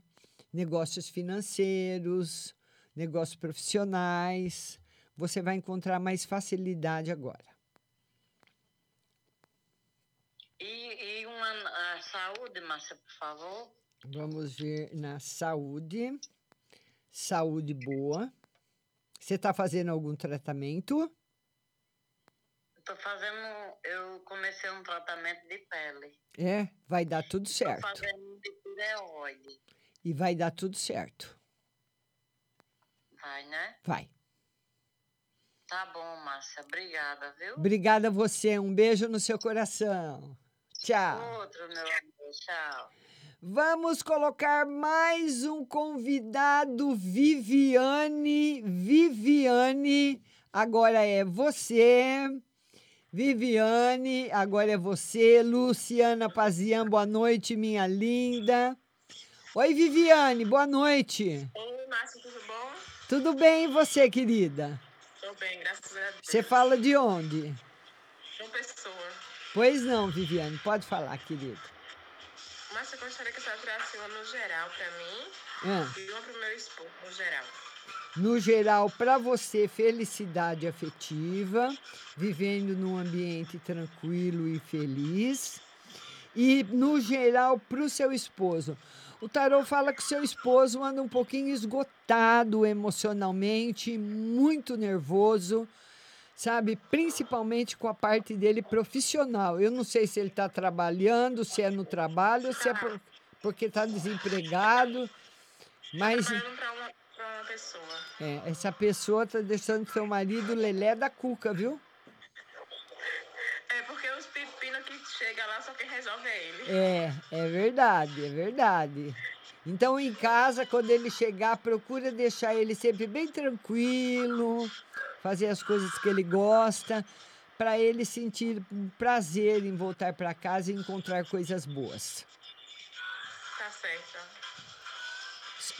negócios financeiros, negócios profissionais. Você vai encontrar mais facilidade agora. E, e uma saúde, Márcia, por favor? Vamos ver na saúde. Saúde boa. Você está fazendo algum tratamento? Estou fazendo. Eu comecei um tratamento de pele. É, vai dar tudo certo. Estou fazendo de tireoide. E vai dar tudo certo. Vai, né? Vai. Tá bom, Márcia. Obrigada, viu? Obrigada a você. Um beijo no seu coração. Tchau. Outro, meu amor. Tchau. Vamos colocar mais um convidado, Viviane. Viviane, agora é você. Viviane, agora é você. Luciana Pazian, boa noite, minha linda. Oi, Viviane, boa noite. Oi, Márcia, tudo bom? Tudo bem, e você, querida? Tô bem, graças a Deus. Você fala de onde? João Pessoa. Pois não, Viviane, pode falar, querida. Mas eu gostaria que senhora tirasse uma no geral para mim Ah. e uma pro meu esposo, no geral. No geral, para você, felicidade afetiva, vivendo num ambiente tranquilo e feliz. E no geral, para o seu esposo. O tarô fala que seu esposo anda um pouquinho esgotado emocionalmente, muito nervoso, sabe? Principalmente com a parte dele profissional. Eu não sei se ele está trabalhando, se é no trabalho, se é por- porque está desempregado, mas Trabalhando pra uma pessoa. é, essa pessoa está deixando seu marido lelé da cuca, viu? É porque os pepinos que chega lá só quem resolve é ele. É, é verdade, é verdade. Então, em casa, quando ele chegar, procura deixar ele sempre bem tranquilo, fazer as coisas que ele gosta, para ele sentir um prazer em voltar para casa e encontrar coisas boas. Tá certo.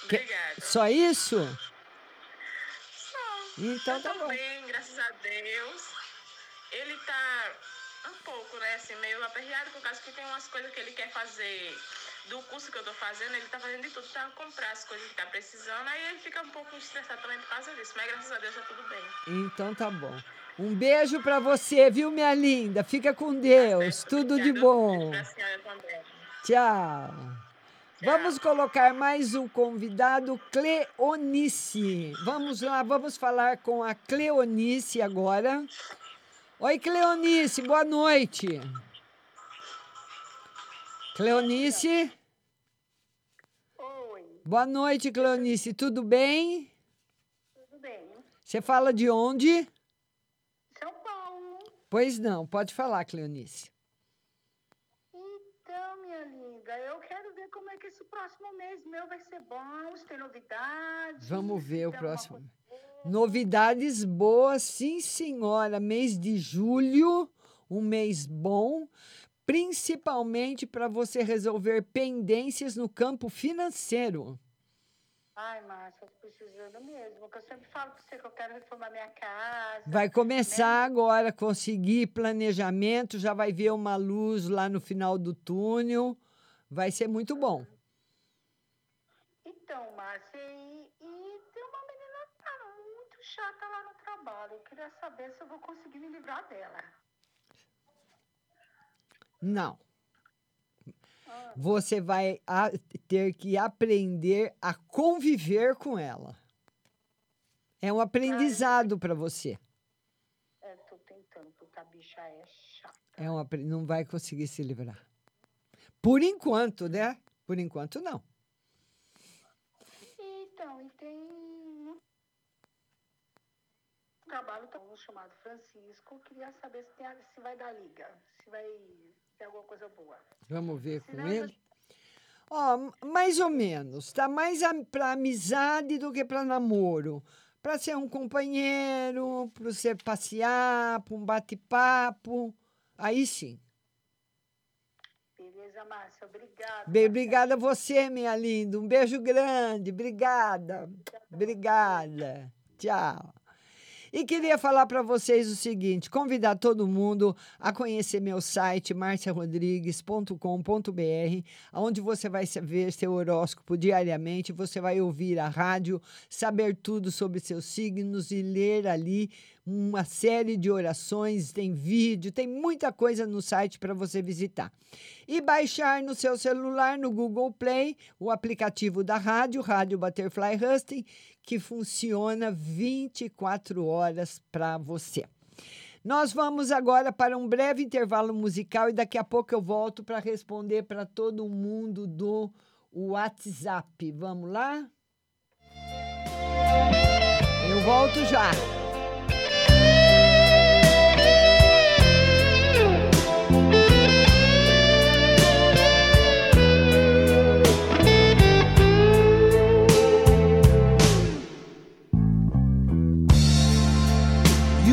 Obrigada. Só isso? Só. Então tá bom. bem, graças a Deus. Ele tá um pouco, né, assim, meio aperreado por causa que tem umas coisas que ele quer fazer do curso que eu tô fazendo, ele tá fazendo de tudo pra comprar as coisas que tá precisando. Aí ele fica um pouco estressado também por causa disso. Mas graças a Deus tá tudo bem. Então tá bom. Um beijo pra você, viu, minha linda? Fica com Deus. Tudo de bom. Tchau. Vamos colocar mais um convidado, Cleonice. Vamos lá, vamos falar com a Cleonice agora. Oi, Cleonice, boa noite. Cleonice? Oi, Boa noite, Cleonice. Tudo bem? tudo bem? Você fala de onde? São Paulo. Pois não, pode falar, Cleonice. Então, minha linda, eu quero ver como é que esse próximo mês meu vai ser bom, se tem novidades. Vamos ver o próximo. Novidades boas, sim, senhora. Mês de julho, um mês bom, principalmente para você resolver pendências no campo financeiro. Ai, Márcia, tô precisando mesmo. Eu sempre falo pra você que eu quero reformar minha casa. Vai começar agora a conseguir planejamento, já vai ver uma luz lá no final do túnel. Vai ser muito bom. Então, Márcia, e, e tem uma menina tá muito chata lá no trabalho. Eu queria saber se eu vou conseguir me livrar dela. Não. Você vai a- ter que aprender a conviver com ela. É um aprendizado para você. É, tô tentando, porque a bicha é chata. É um, não vai conseguir se livrar. Por enquanto, né? Por enquanto, não. Então, e tem um trabalho tá, um chamado Francisco. Queria saber se, tem, se vai dar liga, se vai ter alguma coisa boa. Vamos ver com ele. Ó, m- mais ou menos. Tá mais para amizade do que para namoro. Para ser um companheiro, para você passear, para um bate-papo. Aí sim. Beleza, Márcia, obrigada. Bem, obrigada a você, minha linda. Um beijo grande. Obrigada. Obrigada. Tchau. E queria falar para vocês o seguinte: convidar todo mundo a conhecer meu site marciarodrigues.com.br, onde você vai ver seu horóscopo diariamente, você vai ouvir a rádio, saber tudo sobre seus signos e ler ali uma série de orações, tem vídeo, tem muita coisa no site para você visitar. E baixar no seu celular, no Google Play, o aplicativo da rádio, Rádio Butterfly Husting, que funciona 24 horas para você. Nós vamos agora para um breve intervalo musical e daqui a pouco eu volto para responder para todo mundo do WhatsApp. Vamos lá? Eu volto já.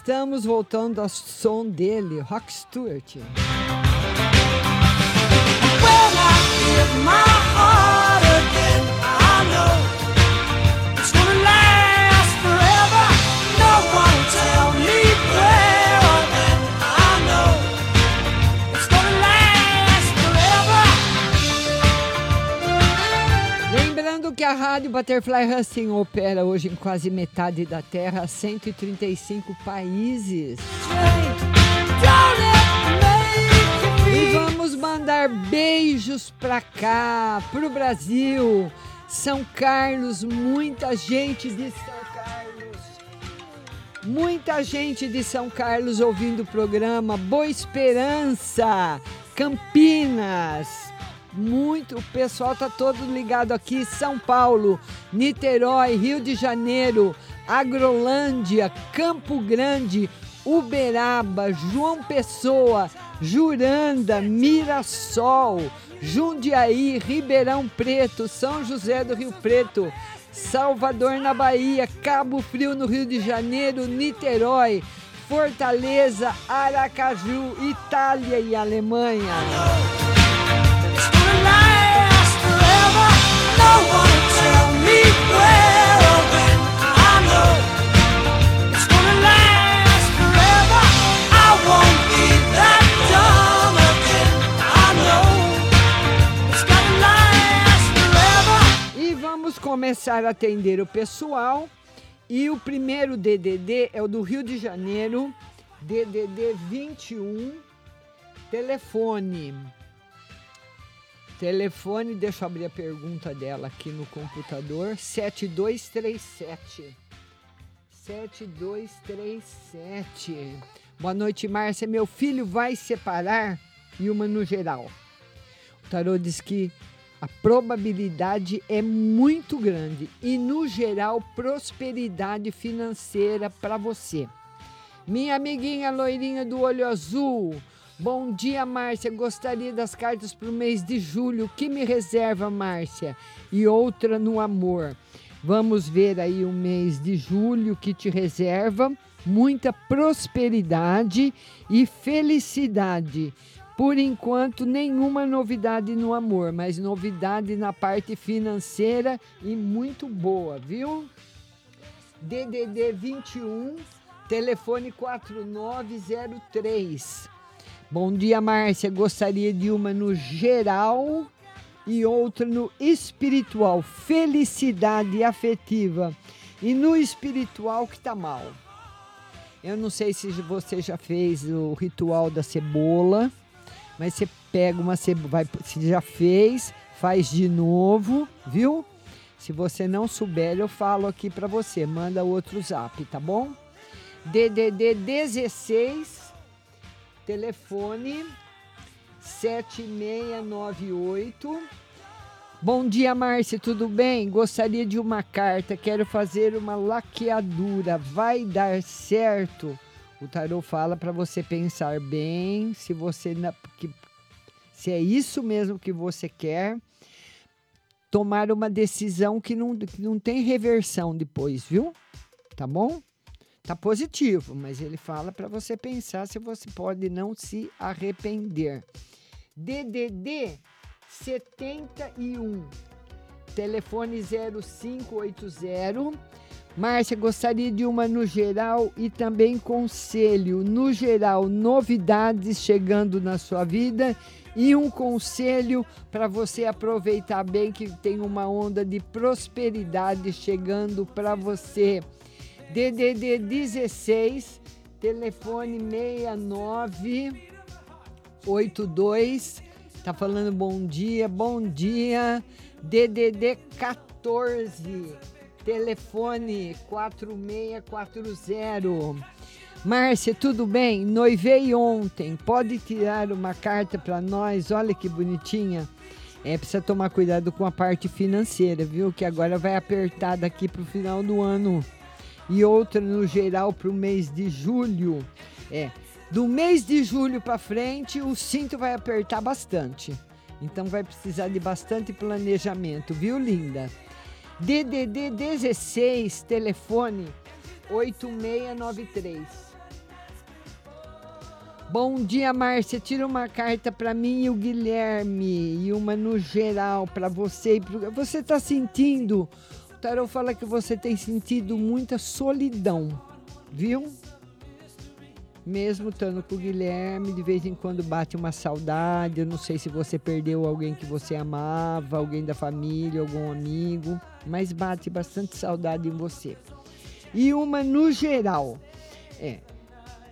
Estamos voltando ao som dele, Rock Stewart. Lembrando Rádio Butterfly Husting opera hoje em quase metade da Terra, 135 países. E vamos mandar beijos pra cá, pro Brasil, São Carlos, muita gente de São Carlos. Muita gente de São Carlos ouvindo o programa. Boa Esperança, Campinas. Muito, o pessoal tá todo ligado aqui. São Paulo, Niterói, Rio de Janeiro, Agrolândia, Campo Grande, Uberaba, João Pessoa, Juranda, Mirassol, Jundiaí, Ribeirão Preto, São José do Rio Preto, Salvador na Bahia, Cabo Frio no Rio de Janeiro, Niterói, Fortaleza, Aracaju, Itália e Alemanha. Começar a atender o pessoal. E o primeiro DDD é o do Rio de Janeiro, DDD 21, telefone. Telefone, deixa eu abrir a pergunta dela aqui no computador, 7237. 7237. Boa noite, Márcia. Meu filho vai separar e uma no geral. O tarô diz que a probabilidade é muito grande e, no geral, prosperidade financeira para você. Minha amiguinha loirinha do olho azul. Bom dia, Márcia. Gostaria das cartas para o mês de julho. O que me reserva, Márcia? E outra no amor. Vamos ver aí o mês de julho que te reserva. Muita prosperidade e felicidade. Por enquanto, nenhuma novidade no amor, mas novidade na parte financeira e muito boa, viu? DDD 21, telefone 4903. Bom dia, Márcia. Gostaria de uma no geral e outra no espiritual. Felicidade afetiva. E no espiritual que tá mal. Eu não sei se você já fez o ritual da cebola, mas você pega uma cebola, se já fez, faz de novo, viu? Se você não souber, eu falo aqui para você, manda outro zap, tá bom? DDD 16, telefone 7698. Bom dia, Márcia, tudo bem? Gostaria de uma carta, quero fazer uma laqueadura, vai dar certo? O tarô fala para você pensar bem, se você que- se é isso mesmo que você quer, tomar uma decisão que não, que não tem reversão depois, viu? Tá bom? Tá positivo, mas ele fala para você pensar se você pode não se arrepender. DDD 71, telefone 0580. Márcia, gostaria de uma no geral e também conselho. No geral, novidades chegando na sua vida e um conselho para você aproveitar bem que tem uma onda de prosperidade chegando para você. DDD 16, telefone 6982. Tá falando bom dia, bom dia. DDD 14, telefone 4640. Márcia, tudo bem? Noivei ontem. Pode tirar uma carta para nós? Olha que bonitinha. É, precisa tomar cuidado com a parte financeira, viu? Que agora vai apertar daqui pro final do ano. E outra no geral pro mês de julho. É, do mês de julho para frente, o cinto vai apertar bastante. Então vai precisar de bastante planejamento, viu, linda? DDD 16, telefone 8693. Bom dia, Márcia. Tira uma carta para mim e o Guilherme e uma no geral para você. Você está sentindo? Tarô fala que você tem sentido muita solidão, viu? Mesmo estando com o Guilherme, de vez em quando bate uma saudade. Eu não sei se você perdeu alguém que você amava, alguém da família, algum amigo, mas bate bastante saudade em você. E uma no geral. É.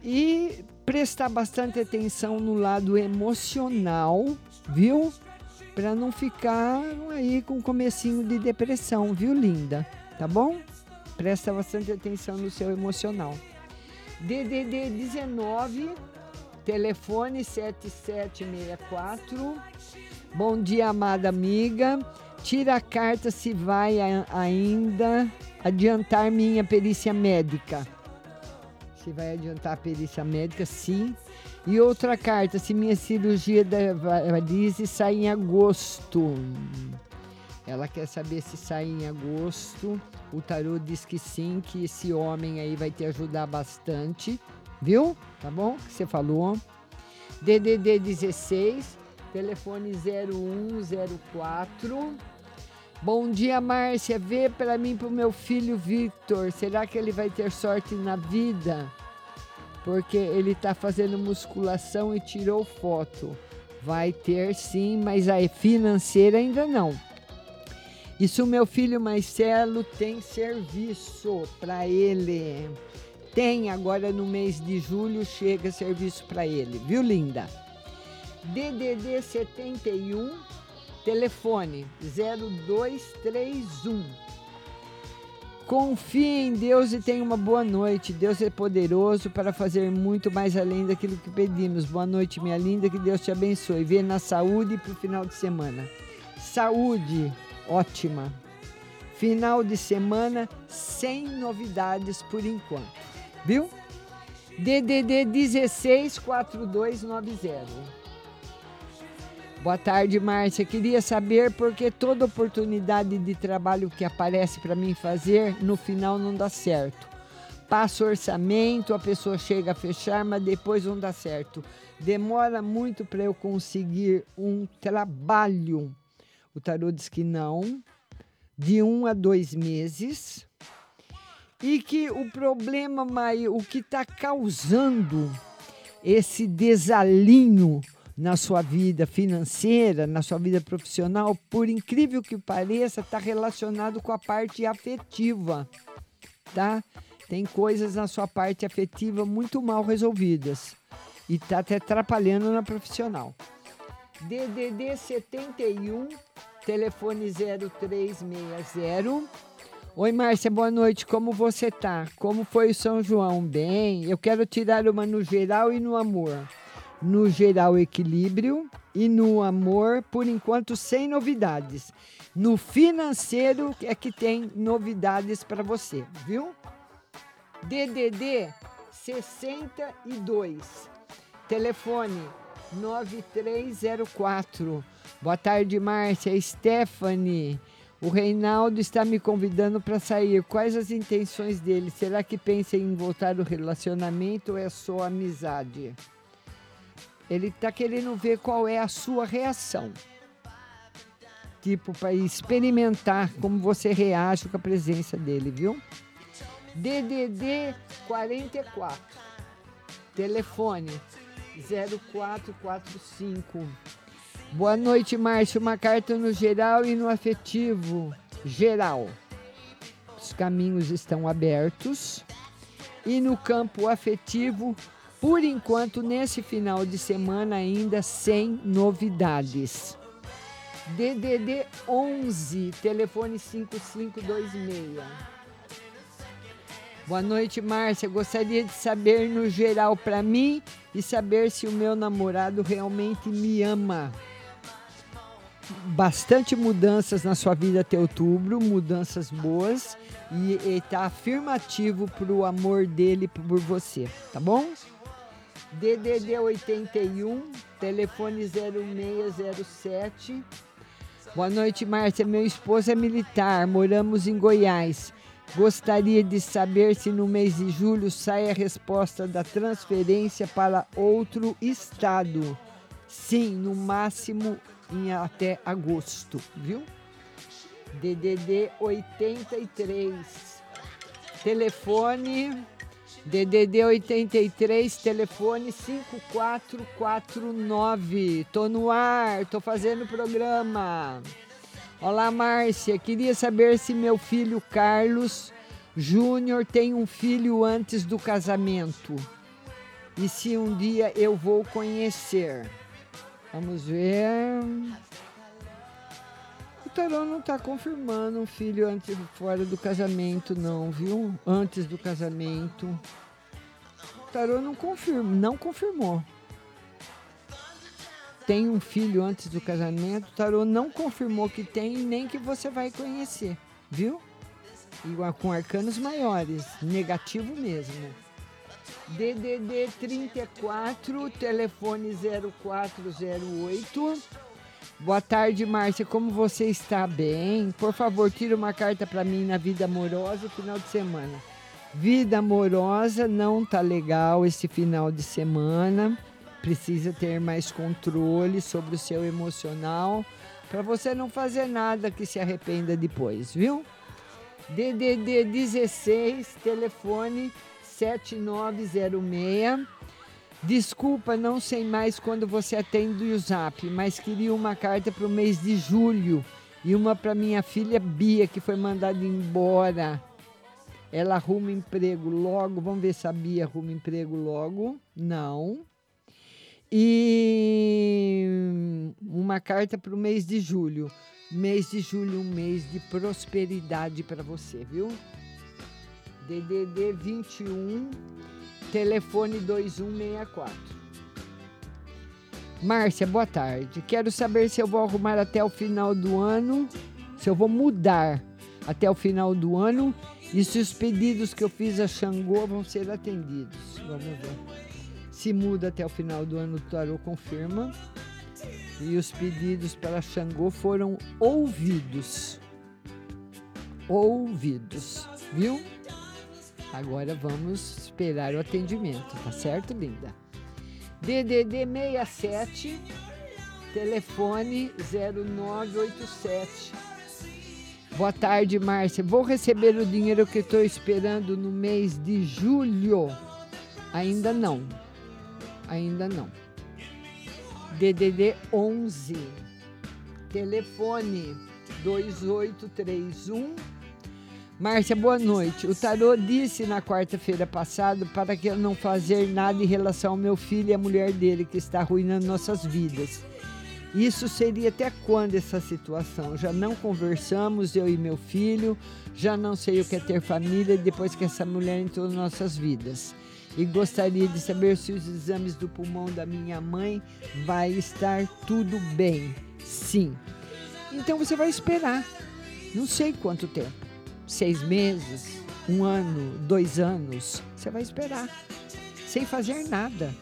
E prestar bastante atenção no lado emocional, viu? Para não ficar aí com comecinho de depressão, viu, linda? Tá bom? Presta bastante atenção no seu emocional. DDD 19, telefone 7764. Bom dia, amada amiga. Tira a carta se vai ainda adiantar minha perícia médica. Se vai adiantar a perícia médica, sim. E outra carta, se minha cirurgia da varize sai em agosto. Ela quer saber se sai em agosto. O tarô diz que sim, que esse homem aí vai te ajudar bastante. Viu? Tá bom? Que você falou. DDD 16, telefone 0104. Bom dia, Márcia. Vê para mim pro meu filho Victor. Será que ele vai ter sorte na vida? Porque ele está fazendo musculação e tirou foto. Vai ter sim, mas a financeira ainda não. Isso meu filho Marcelo tem serviço para ele. Tem agora no mês de julho chega serviço para ele, viu, linda? DDD 71 telefone 0231 Confie em Deus e tenha uma boa noite. Deus é poderoso para fazer muito mais além daquilo que pedimos. Boa noite, minha linda. Que Deus te abençoe. Vê na saúde para o final de semana. Saúde ótima. Final de semana sem novidades por enquanto. Viu? DDD 164290. Boa tarde, Márcia. Queria saber por que toda oportunidade de trabalho que aparece para mim fazer, no final não dá certo. Passo orçamento, a pessoa chega a fechar, mas depois não dá certo. Demora muito para eu conseguir um trabalho. O tarô diz que não, de um a dois meses. E que o problema maior, o que está causando esse desalinho na sua vida financeira, na sua vida profissional, por incrível que pareça, está relacionado com a parte afetiva, tá? Tem coisas na sua parte afetiva muito mal resolvidas e está até atrapalhando na profissional. DDD 71, telefone 0360. Oi, Márcia, boa noite. Como você tá? Como foi o São João? Bem, eu quero tirar uma no geral e no amor no geral equilíbrio e no amor, por enquanto, sem novidades. No financeiro é que tem novidades para você, viu? DDD 62, telefone 9304. Boa tarde, Márcia. Stephanie. O Reinaldo está me convidando para sair. Quais as intenções dele? Será que pensa em voltar ao relacionamento ou é só amizade? Ele está querendo ver qual é a sua reação. Tipo, para experimentar como você reage com a presença dele, viu? DDD 44. Telefone 0445. Boa noite, Márcio. Uma carta no geral e no afetivo. Geral. Os caminhos estão abertos. E no campo afetivo, por enquanto, nesse final de semana, ainda sem novidades. DDD 11, telefone 5526. Boa noite, Márcia. Gostaria de saber no geral para mim e saber se o meu namorado realmente me ama. Bastante mudanças na sua vida até outubro, mudanças boas e está afirmativo para o amor dele por você, tá bom? DDD 81, telefone 0607. Boa noite, Márcia. Meu esposo é militar, moramos em Goiás. Gostaria de saber se no mês de julho sai a resposta da transferência para outro estado. Sim, no máximo em até agosto, viu? DDD 83. Telefone DDD 83, telefone 5449. Tô no ar, tô fazendo programa. Olá, Márcia. Queria saber se meu filho Carlos Júnior tem um filho antes do casamento. E se um dia eu vou conhecer. Vamos ver. Tarô não está confirmando um filho antes fora do casamento, não, viu? Antes do casamento. O tarô não confirma, não confirmou. Tem um filho antes do casamento, o tarô não confirmou que tem nem que você vai conhecer, viu? Igual com arcanos maiores, negativo mesmo. DDD 34, telefone 0408 Boa tarde, Márcia. Como você está? Bem? Por favor, tira uma carta para mim na vida amorosa final de semana. Vida amorosa não tá legal esse final de semana. Precisa ter mais controle sobre o seu emocional. Para você não fazer nada que se arrependa depois, viu? DDD 16, telefone 7906. Desculpa, não sei mais quando você atende o Zap, mas queria uma carta para o mês de julho e uma para minha filha Bia, que foi mandada embora. Ela arruma emprego logo. Vamos ver se a Bia arruma emprego logo. Não. E uma carta para o mês de julho. Mês de julho, um mês de prosperidade para você, viu? DDD 21, telefone 2164. Márcia, boa tarde. Quero saber se eu vou arrumar até o final do ano, se eu vou mudar até o final do ano e se os pedidos que eu fiz a Xangô vão ser atendidos. Vamos ver. Se muda até o final do ano, o Tarô confirma e os pedidos para Xangô foram ouvidos. Ouvidos, viu? Agora vamos esperar o atendimento, tá certo, linda? DDD 67, telefone 0987. Boa tarde, Márcia. Vou receber o dinheiro que estou esperando no mês de julho? Ainda não. Ainda não. DDD 11, telefone 2831. Márcia, boa noite. O tarô disse na quarta-feira passada para que eu não fazer nada em relação ao meu filho e à mulher dele que está arruinando nossas vidas. Isso seria até quando essa situação? Já não conversamos, eu e meu filho, já não sei o que é ter família depois que essa mulher entrou em nossas vidas e gostaria de saber se os exames do pulmão da minha mãe vai estar tudo bem. Sim. Então você vai esperar. Não sei quanto tempo. Seis meses, um ano, dois anos. Você vai esperar. Sem fazer nada.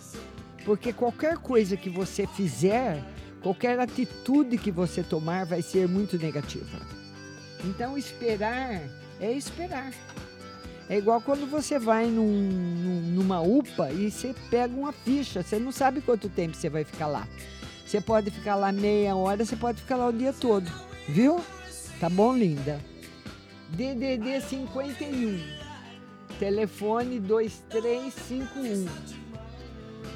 Porque qualquer coisa que você fizer, qualquer atitude que você tomar vai ser muito negativa. Então esperar é esperar. É igual quando você vai num, num, numa UPA e você pega uma ficha, você não sabe quanto tempo você vai ficar lá. Você pode ficar lá meia hora, você pode ficar lá o dia todo, viu? Tá bom, linda? DDD 51, telefone 2351.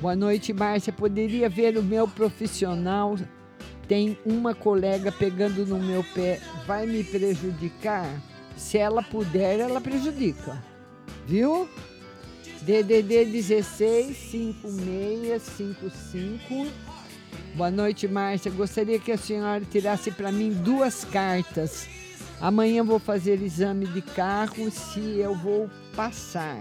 Boa noite, Márcia. Poderia ver o meu profissional? Tem uma colega pegando no meu pé, vai me prejudicar? Se ela puder, ela prejudica. Viu? DDD 16 5655. Boa noite, Márcia. Gostaria que a senhora tirasse para mim duas cartas. Amanhã vou fazer exame de carro se eu vou passar.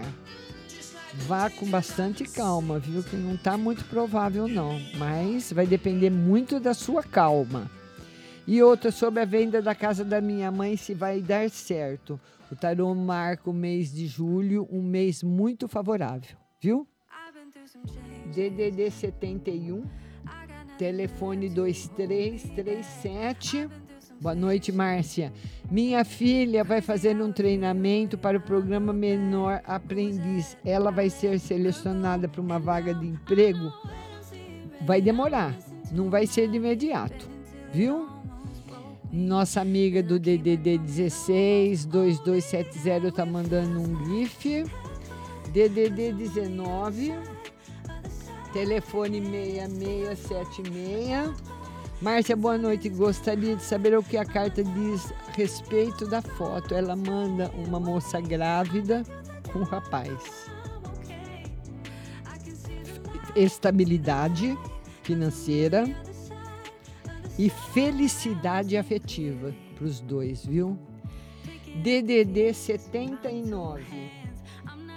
Vá com bastante calma, viu? Que não está muito provável, não. Mas vai depender muito da sua calma. E outra sobre a venda da casa da minha mãe, se vai dar certo. O tarô marca o mês de julho, um mês muito favorável, viu? DDD 71, telefone 2337. Boa noite, Márcia. Minha filha vai fazer um treinamento para o programa Menor Aprendiz. Ela vai ser selecionada para uma vaga de emprego. Vai demorar, não vai ser de imediato, viu? Nossa amiga do DDD 16 2270 tá mandando um GIF. DDD 19 telefone 6676. Márcia, boa noite. Gostaria de saber o que a carta diz a respeito da foto. Ela manda uma moça grávida com um rapaz. Estabilidade financeira e felicidade afetiva para os dois, viu? DDD 79,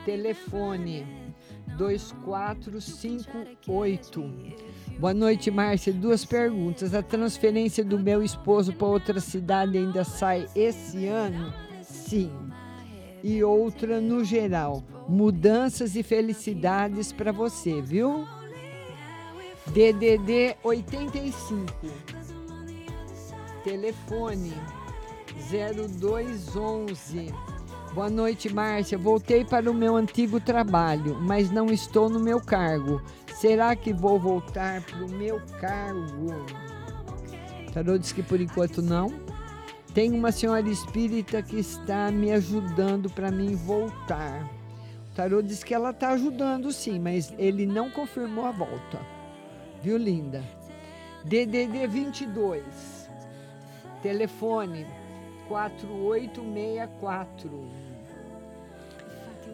telefone 2458. Boa noite, Márcia. Duas perguntas. A transferência do meu esposo para outra cidade ainda sai esse ano? Sim. E outra no geral. Mudanças e felicidades para você, viu? DDD 85 telefone 0211. Boa noite, Márcia. Voltei para o meu antigo trabalho, mas não estou no meu cargo. Será que vou voltar para o meu cargo? Tarô diz que por enquanto não. Tem uma senhora espírita que está me ajudando para mim voltar. O tarô diz que ela está ajudando sim, mas ele não confirmou a volta. Viu, linda? DDD 22. Telefone 4864.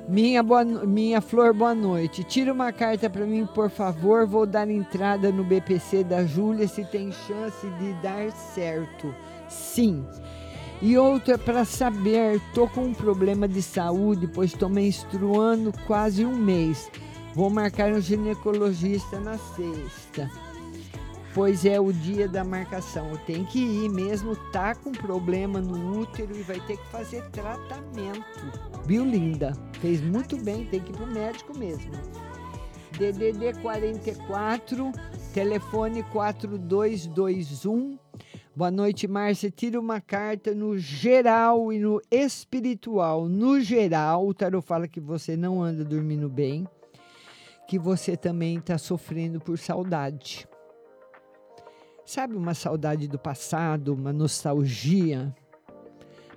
Minha, boa, minha flor, boa noite. Tira uma carta para mim, por favor. Vou dar entrada no BPC da Júlia se tem chance de dar certo. Sim. E outra para saber, tô com um problema de saúde, pois estou menstruando quase um mês. Vou marcar um ginecologista na sexta pois é o dia da marcação. Tem que ir mesmo, tá com problema no útero e vai ter que fazer tratamento. Viu, linda? Fez muito bem, tem que ir pro médico mesmo. DDD 44, telefone 4221. Boa noite, Márcia. Tira uma carta no geral e no espiritual. No geral, o tarot fala que você não anda dormindo bem, que você também está sofrendo por saudade. Sabe uma saudade do passado, uma nostalgia?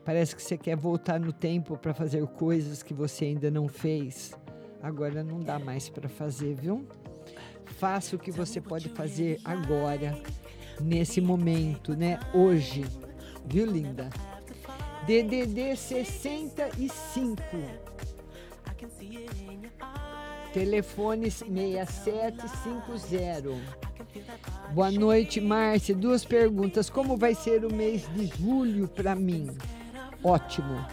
Parece que você quer voltar no tempo para fazer coisas que você ainda não fez. Agora não dá mais para fazer, viu? Faça o que você pode fazer agora, nesse momento, né? Hoje. Viu, linda? DDD 65. Telefone 6750. Boa noite, Márcia. Duas perguntas. Como vai ser o mês de julho para mim? Ótimo.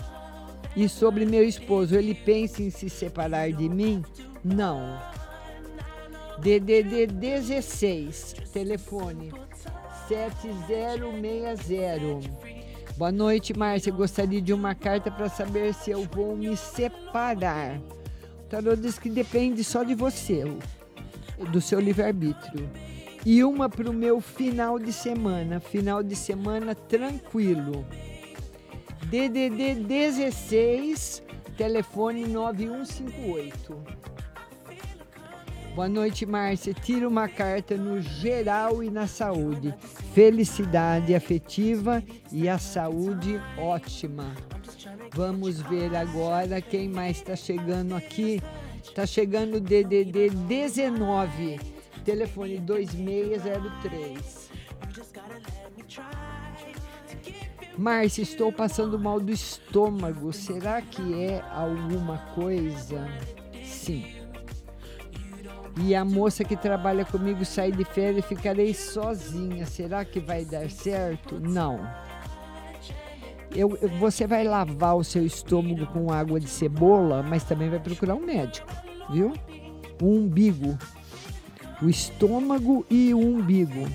E sobre meu esposo, ele pensa em se separar de mim? Não. DDD 16, telefone 7060. Boa noite, Márcia. Gostaria de uma carta para saber se eu vou me separar. O tarô diz que depende só de você, do seu livre-arbítrio e uma para o meu final de semana. Final de semana tranquilo. DDD 16, telefone 9158. Boa noite, Márcia. Tira uma carta no geral e na saúde. Felicidade afetiva e a saúde ótima. Vamos ver agora quem mais está chegando aqui. Está chegando o DDD 19 telefone 2603. Márcia, estou passando mal do estômago. Será que é alguma coisa? Sim. E a moça que trabalha comigo sai de férias e ficarei sozinha. Será que vai dar certo? Não. Eu, você vai lavar o seu estômago com água de cebola, mas também vai procurar um médico, viu? O umbigo o estômago e o umbigo.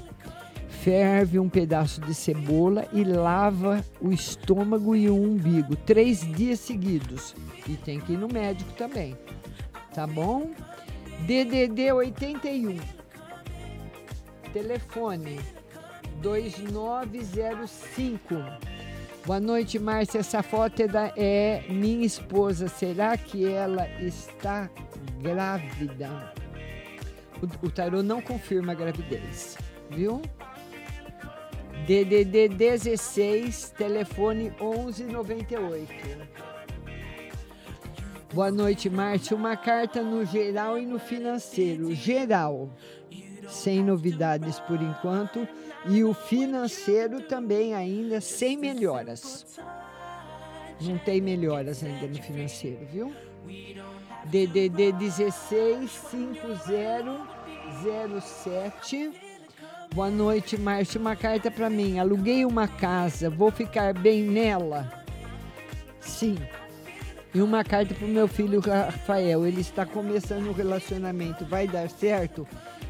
Ferve um pedaço de cebola e lava o estômago e o umbigo três dias seguidos. E tem que ir no médico também. Tá bom? DDD 81. Telefone 2905. Boa noite, Márcia. Essa foto é, da, é minha esposa. Será que ela está grávida? O, o tarô não confirma a gravidez, viu? DDD 16, telefone 1198. Boa noite, Márcia. Uma carta no geral e no financeiro. Geral, sem novidades por enquanto. E o financeiro também ainda sem melhoras. Não tem melhoras ainda no financeiro, viu? DDD 165007. Boa noite, Márcio. Uma carta para mim. Aluguei uma casa, vou ficar bem nela? Sim. E uma carta para o meu filho Rafael. Ele está começando o relacionamento. Vai dar certo?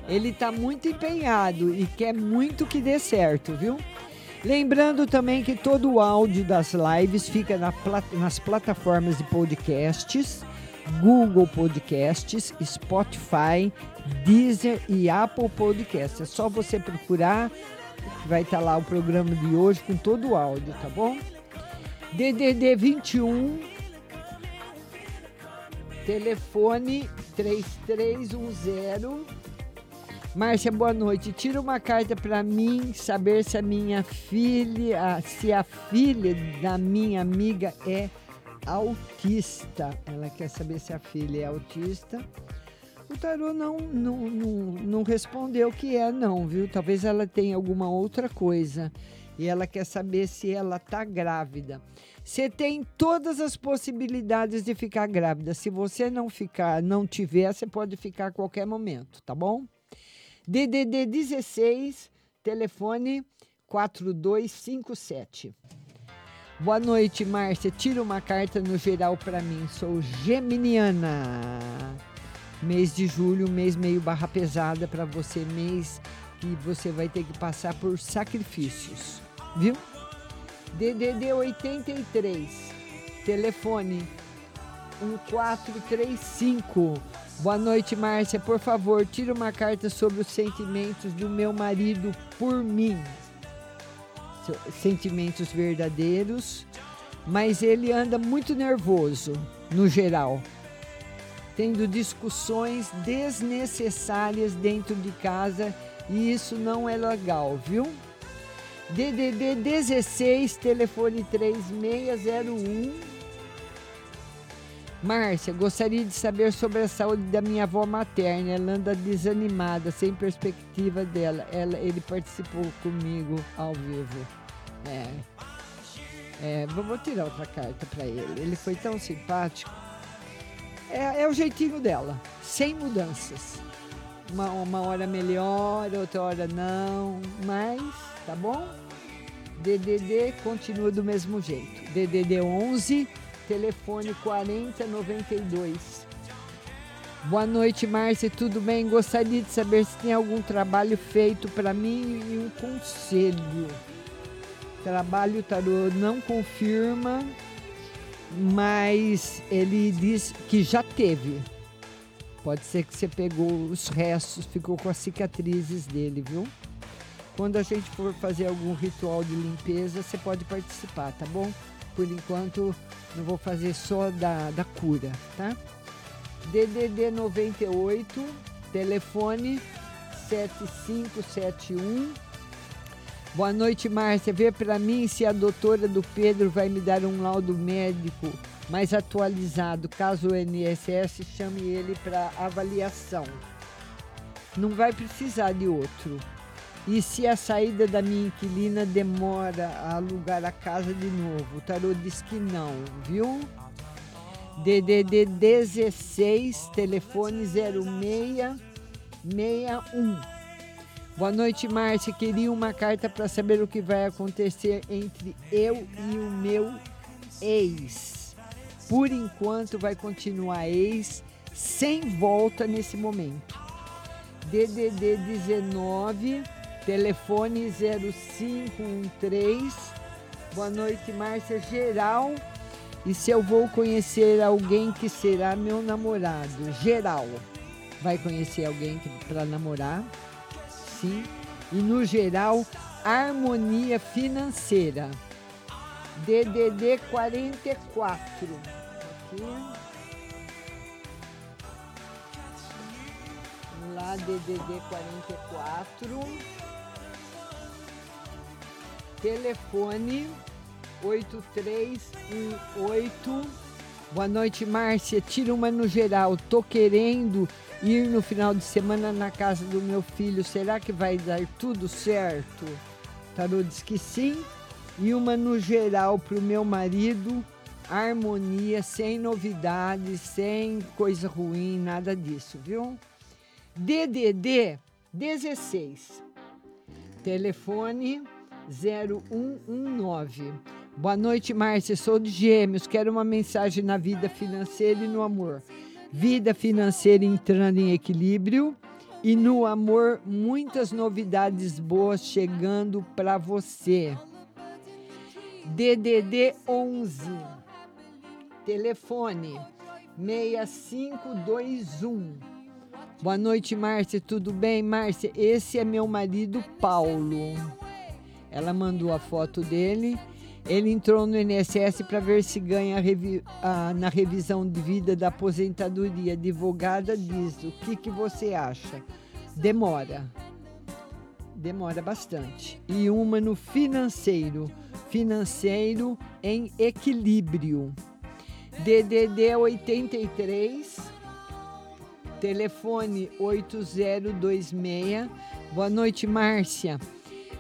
Ele está muito empenhado e quer muito que dê certo, viu? Lembrando também que todo o áudio das lives fica na, nas plataformas de podcasts Google Podcasts, Spotify, Deezer e Apple Podcasts. É só você procurar, vai estar tá lá o programa de hoje com todo o áudio, tá bom? DDD 21 telefone 3310 Márcia, boa noite. Tira uma carta para mim saber se a minha filha, se a filha da minha amiga é autista. Ela quer saber se a filha é autista. O tarô não, não, não, não respondeu que é, não, viu? Talvez ela tenha alguma outra coisa. E ela quer saber se ela tá grávida. Você tem todas as possibilidades de ficar grávida. Se você não ficar, não tiver, você pode ficar a qualquer momento, tá bom? DDD 16, telefone 4257. Boa noite, Márcia. Tira uma carta no geral para mim. Sou geminiana. Mês de julho, mês meio barra pesada para você, mês que você vai ter que passar por sacrifícios, viu? DDD 83, telefone 1435. Boa noite, Márcia. Por favor, tira uma carta sobre os sentimentos do meu marido por mim. Sentimentos verdadeiros, mas ele anda muito nervoso, no geral, tendo discussões desnecessárias dentro de casa e isso não é legal, viu? DDD 16, telefone 3601 Márcia, gostaria de saber sobre a saúde da minha avó materna. Ela anda desanimada, sem perspectiva dela. Ela, ele participou comigo ao vivo. É. é vou tirar outra carta para ele. Ele foi tão simpático. É, é o jeitinho dela, sem mudanças. Uma, uma hora melhor, outra hora não, mas tá bom? DDD continua do mesmo jeito. DDD 11 telefone 4092. Boa noite, Márcia, tudo bem? Gostaria de saber se tem algum trabalho feito para mim e um conselho. Trabalho tarô não confirma, mas ele diz que já teve. Pode ser que você pegou os restos, ficou com as cicatrizes dele, viu? Quando a gente for fazer algum ritual de limpeza, você pode participar, tá bom? Por enquanto, não vou fazer só da, da cura, tá? DDD 98, telefone 7571. Boa noite, Márcia. Vê para mim se a doutora do Pedro vai me dar um laudo médico mais atualizado, caso o NSS chame ele para avaliação. Não vai precisar de outro. E se a saída da minha inquilina demora a alugar a casa de novo? O tarô diz que não, viu? DDD 16, telefone 0661. Boa noite, Márcia. Queria uma carta para saber o que vai acontecer entre eu e o meu ex. Por enquanto, vai continuar ex, sem volta nesse momento. DDD 19, Telefone 0513. Boa noite, Márcia Geral. E se eu vou conhecer alguém que será meu namorado? Geral. Vai conhecer alguém para namorar? Sim. E no geral, harmonia financeira. DDD 44. Aqui. Vamos lá, DDD 44 telefone 8318. Boa noite, Márcia. Tira uma no geral. Tô querendo ir no final de semana na casa do meu filho. Será que vai dar tudo certo? Tarô diz que sim. E uma no geral para o meu marido. Harmonia, sem novidades, sem coisa ruim, nada disso, viu? DDD 16. Telefone 0119. Boa noite, Márcia. Sou de Gêmeos. Quero uma mensagem na vida financeira e no amor. Vida financeira entrando em equilíbrio e no amor muitas novidades boas chegando para você. DDD 11. Telefone 6521. Boa noite, Márcia. Tudo bem, Márcia? Esse é meu marido Paulo. Ela mandou a foto dele. Ele entrou no INSS para ver se ganha revi a, na revisão de vida da aposentadoria. Advogada diz: o que, que você acha? demora. Demora bastante. E uma no financeiro. Financeiro em equilíbrio. DDD 83, telefone 8026. Boa noite, Márcia.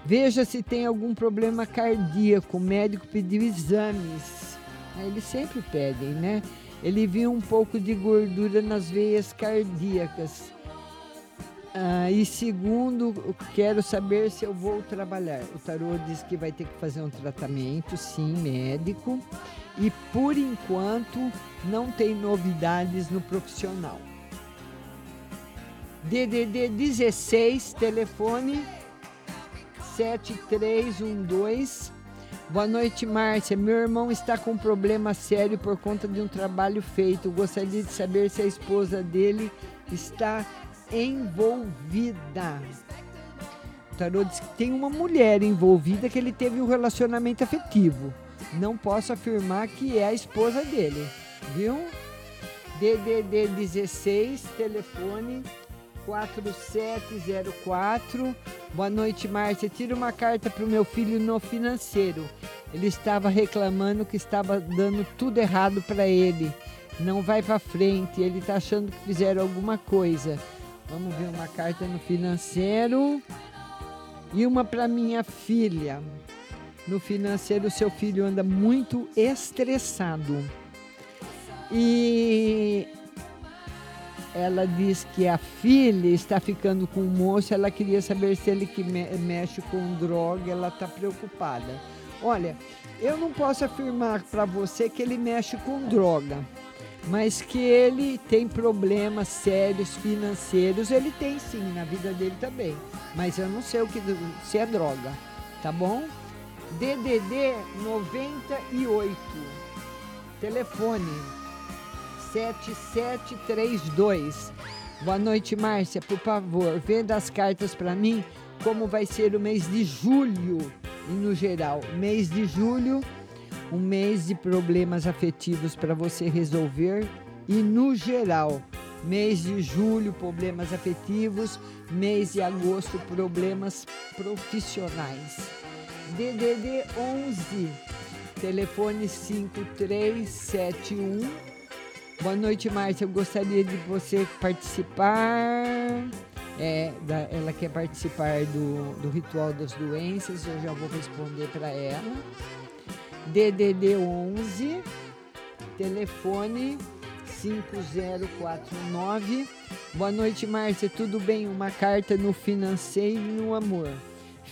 Veja se tem algum problema cardíaco. O médico pediu exames. Ah, Eles sempre pedem, né? Ele viu um pouco de gordura nas veias cardíacas. Ah, e segundo, quero saber se eu vou trabalhar. O tarô diz que vai ter que fazer um tratamento, sim, médico. E por enquanto não tem novidades no profissional. DDD 16, telefone 7312. Boa noite, Márcia. Meu irmão está com um problema sério por conta de um trabalho feito. Gostaria de saber se a esposa dele está envolvida. O tarô diz que tem uma mulher envolvida que ele teve um relacionamento afetivo. Não posso afirmar que é a esposa dele, viu? DDD 16, telefone 4704. Boa noite, Márcia. Tira uma carta para o meu filho no financeiro. Ele estava reclamando que estava dando tudo errado para ele. Não vai para frente. Ele está achando que fizeram alguma coisa. Vamos ver uma carta no financeiro. E uma para minha filha. No financeiro, seu filho anda muito estressado. E ela diz que a filha está ficando com o moço, ela queria saber se ele que me- mexe com droga, ela está preocupada. Olha, eu não posso afirmar para você que ele mexe com droga, mas que ele tem problemas sérios financeiros, ele tem sim, na vida dele também. Mas eu não sei o que se é droga, tá bom? DDD 98. Telefone 7732. Boa noite, Márcia. Por favor, venda as cartas para mim como vai ser o mês de julho e no geral. Mês de julho, um mês de problemas afetivos para você resolver e no geral. Mês de julho, problemas afetivos. Mês de agosto, problemas profissionais. DDD 11, telefone 5371. Boa noite, Márcia. Eu gostaria de você participar. É, da- ela quer participar do, do ritual das doenças. Eu já vou responder para ela. DDD 11, telefone 5049. Boa noite, Márcia. Tudo bem? Uma carta no financeiro e no amor.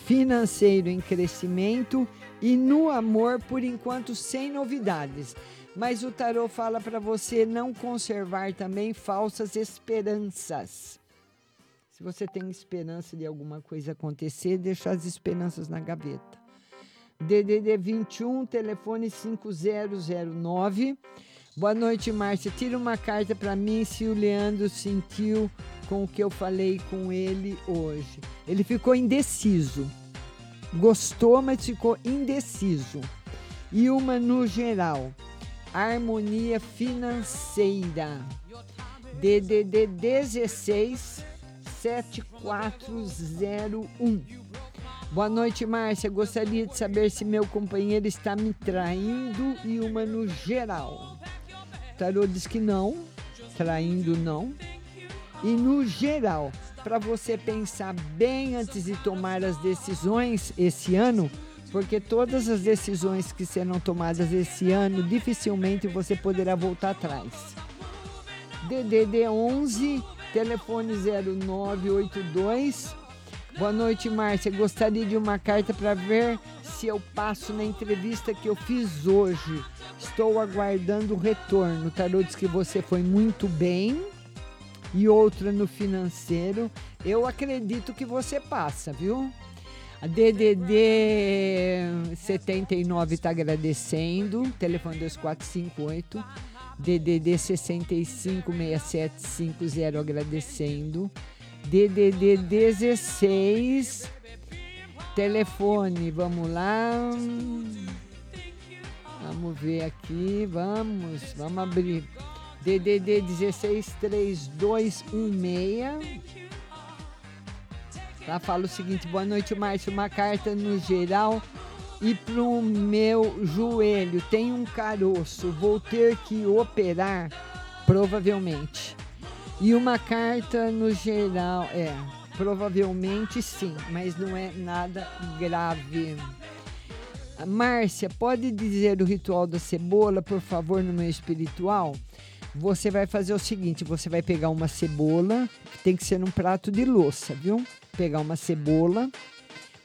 Financeiro em crescimento e no amor, por enquanto, sem novidades. Mas o tarô fala para você não conservar também falsas esperanças. Se você tem esperança de alguma coisa acontecer, deixa as esperanças na gaveta. DDD 21, telefone 5009. Boa noite, Márcia. Tira uma carta para mim se o Leandro sentiu com o que eu falei com ele hoje. Ele ficou indeciso. Gostou, mas ficou indeciso. E uma no geral. Harmonia financeira. DDD 16 7401. Boa noite, Márcia. Gostaria de saber se meu companheiro está me traindo e uma no geral. O tarô diz que não, traindo não. E no geral, para você pensar bem antes de tomar as decisões esse ano, porque todas as decisões que serão tomadas esse ano, dificilmente você poderá voltar atrás. DDD 11, telefone 0982. Boa noite, Márcia. Gostaria de uma carta para ver se eu passo na entrevista que eu fiz hoje. Estou aguardando o retorno. O tarô diz que você foi muito bem. E outra no financeiro. Eu acredito que você passa, viu? DDD 79 está agradecendo. Telefone 2458. DDD 656750 agradecendo. DDD 16. Telefone, vamos lá. Vamos ver aqui, vamos, vamos abrir. DDD 163216. Ela fala o seguinte: boa noite, Márcio. Uma carta no geral e pro meu joelho. Tem um caroço. Vou ter que operar, provavelmente. E uma carta no geral. É, provavelmente sim, mas não é nada grave. Márcia, pode dizer o ritual da cebola, por favor, no meu espiritual? Você vai fazer o seguinte: você vai pegar uma cebola, tem que ser num prato de louça, viu? Pegar uma cebola,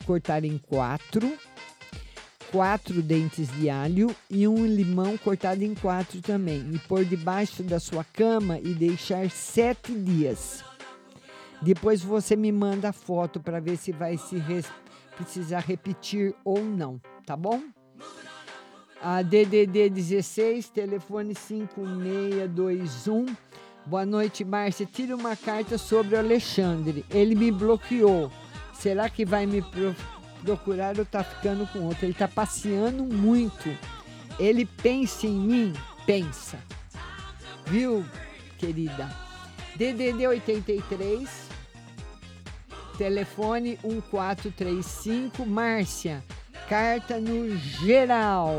cortar em quatro, quatro dentes de alho e um limão cortado em quatro também, e pôr debaixo da sua cama e deixar sete dias. Depois você me manda a foto para ver se vai se precisar repetir ou não, tá bom? A DDD 16, telefone 5621. Boa noite, Márcia. Tira uma carta sobre o Alexandre. Ele me bloqueou. Será que vai me pro procurar ou tá ficando com outro? Ele tá passeando muito. Ele pensa em mim? Pensa. Viu, querida? DDD 83, telefone 1435. Márcia, carta no geral.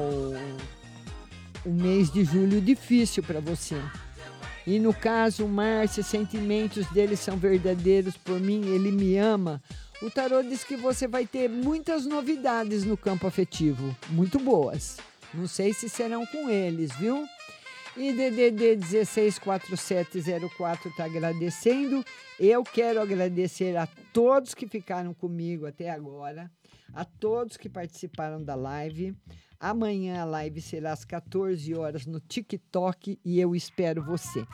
O mês de julho difícil para você. E no caso, Márcia, sentimentos dele são verdadeiros por mim, ele me ama. O tarô diz que você vai ter muitas novidades no campo afetivo, muito boas. Não sei se serão com eles, viu? E DDD 164704 está agradecendo. Eu quero agradecer a todos que ficaram comigo até agora, a todos que participaram da live. Amanhã a live será às 14 horas no TikTok e eu espero você.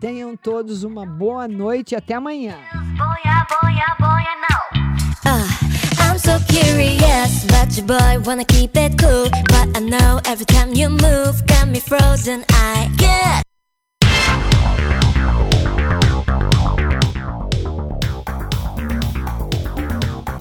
Tenham todos uma boa noite e até amanhã. Boia, boia, boia, não. Uh, I'm so curious, but your boy wanna keep it cool. But I know every time you move, got me frozen. I get.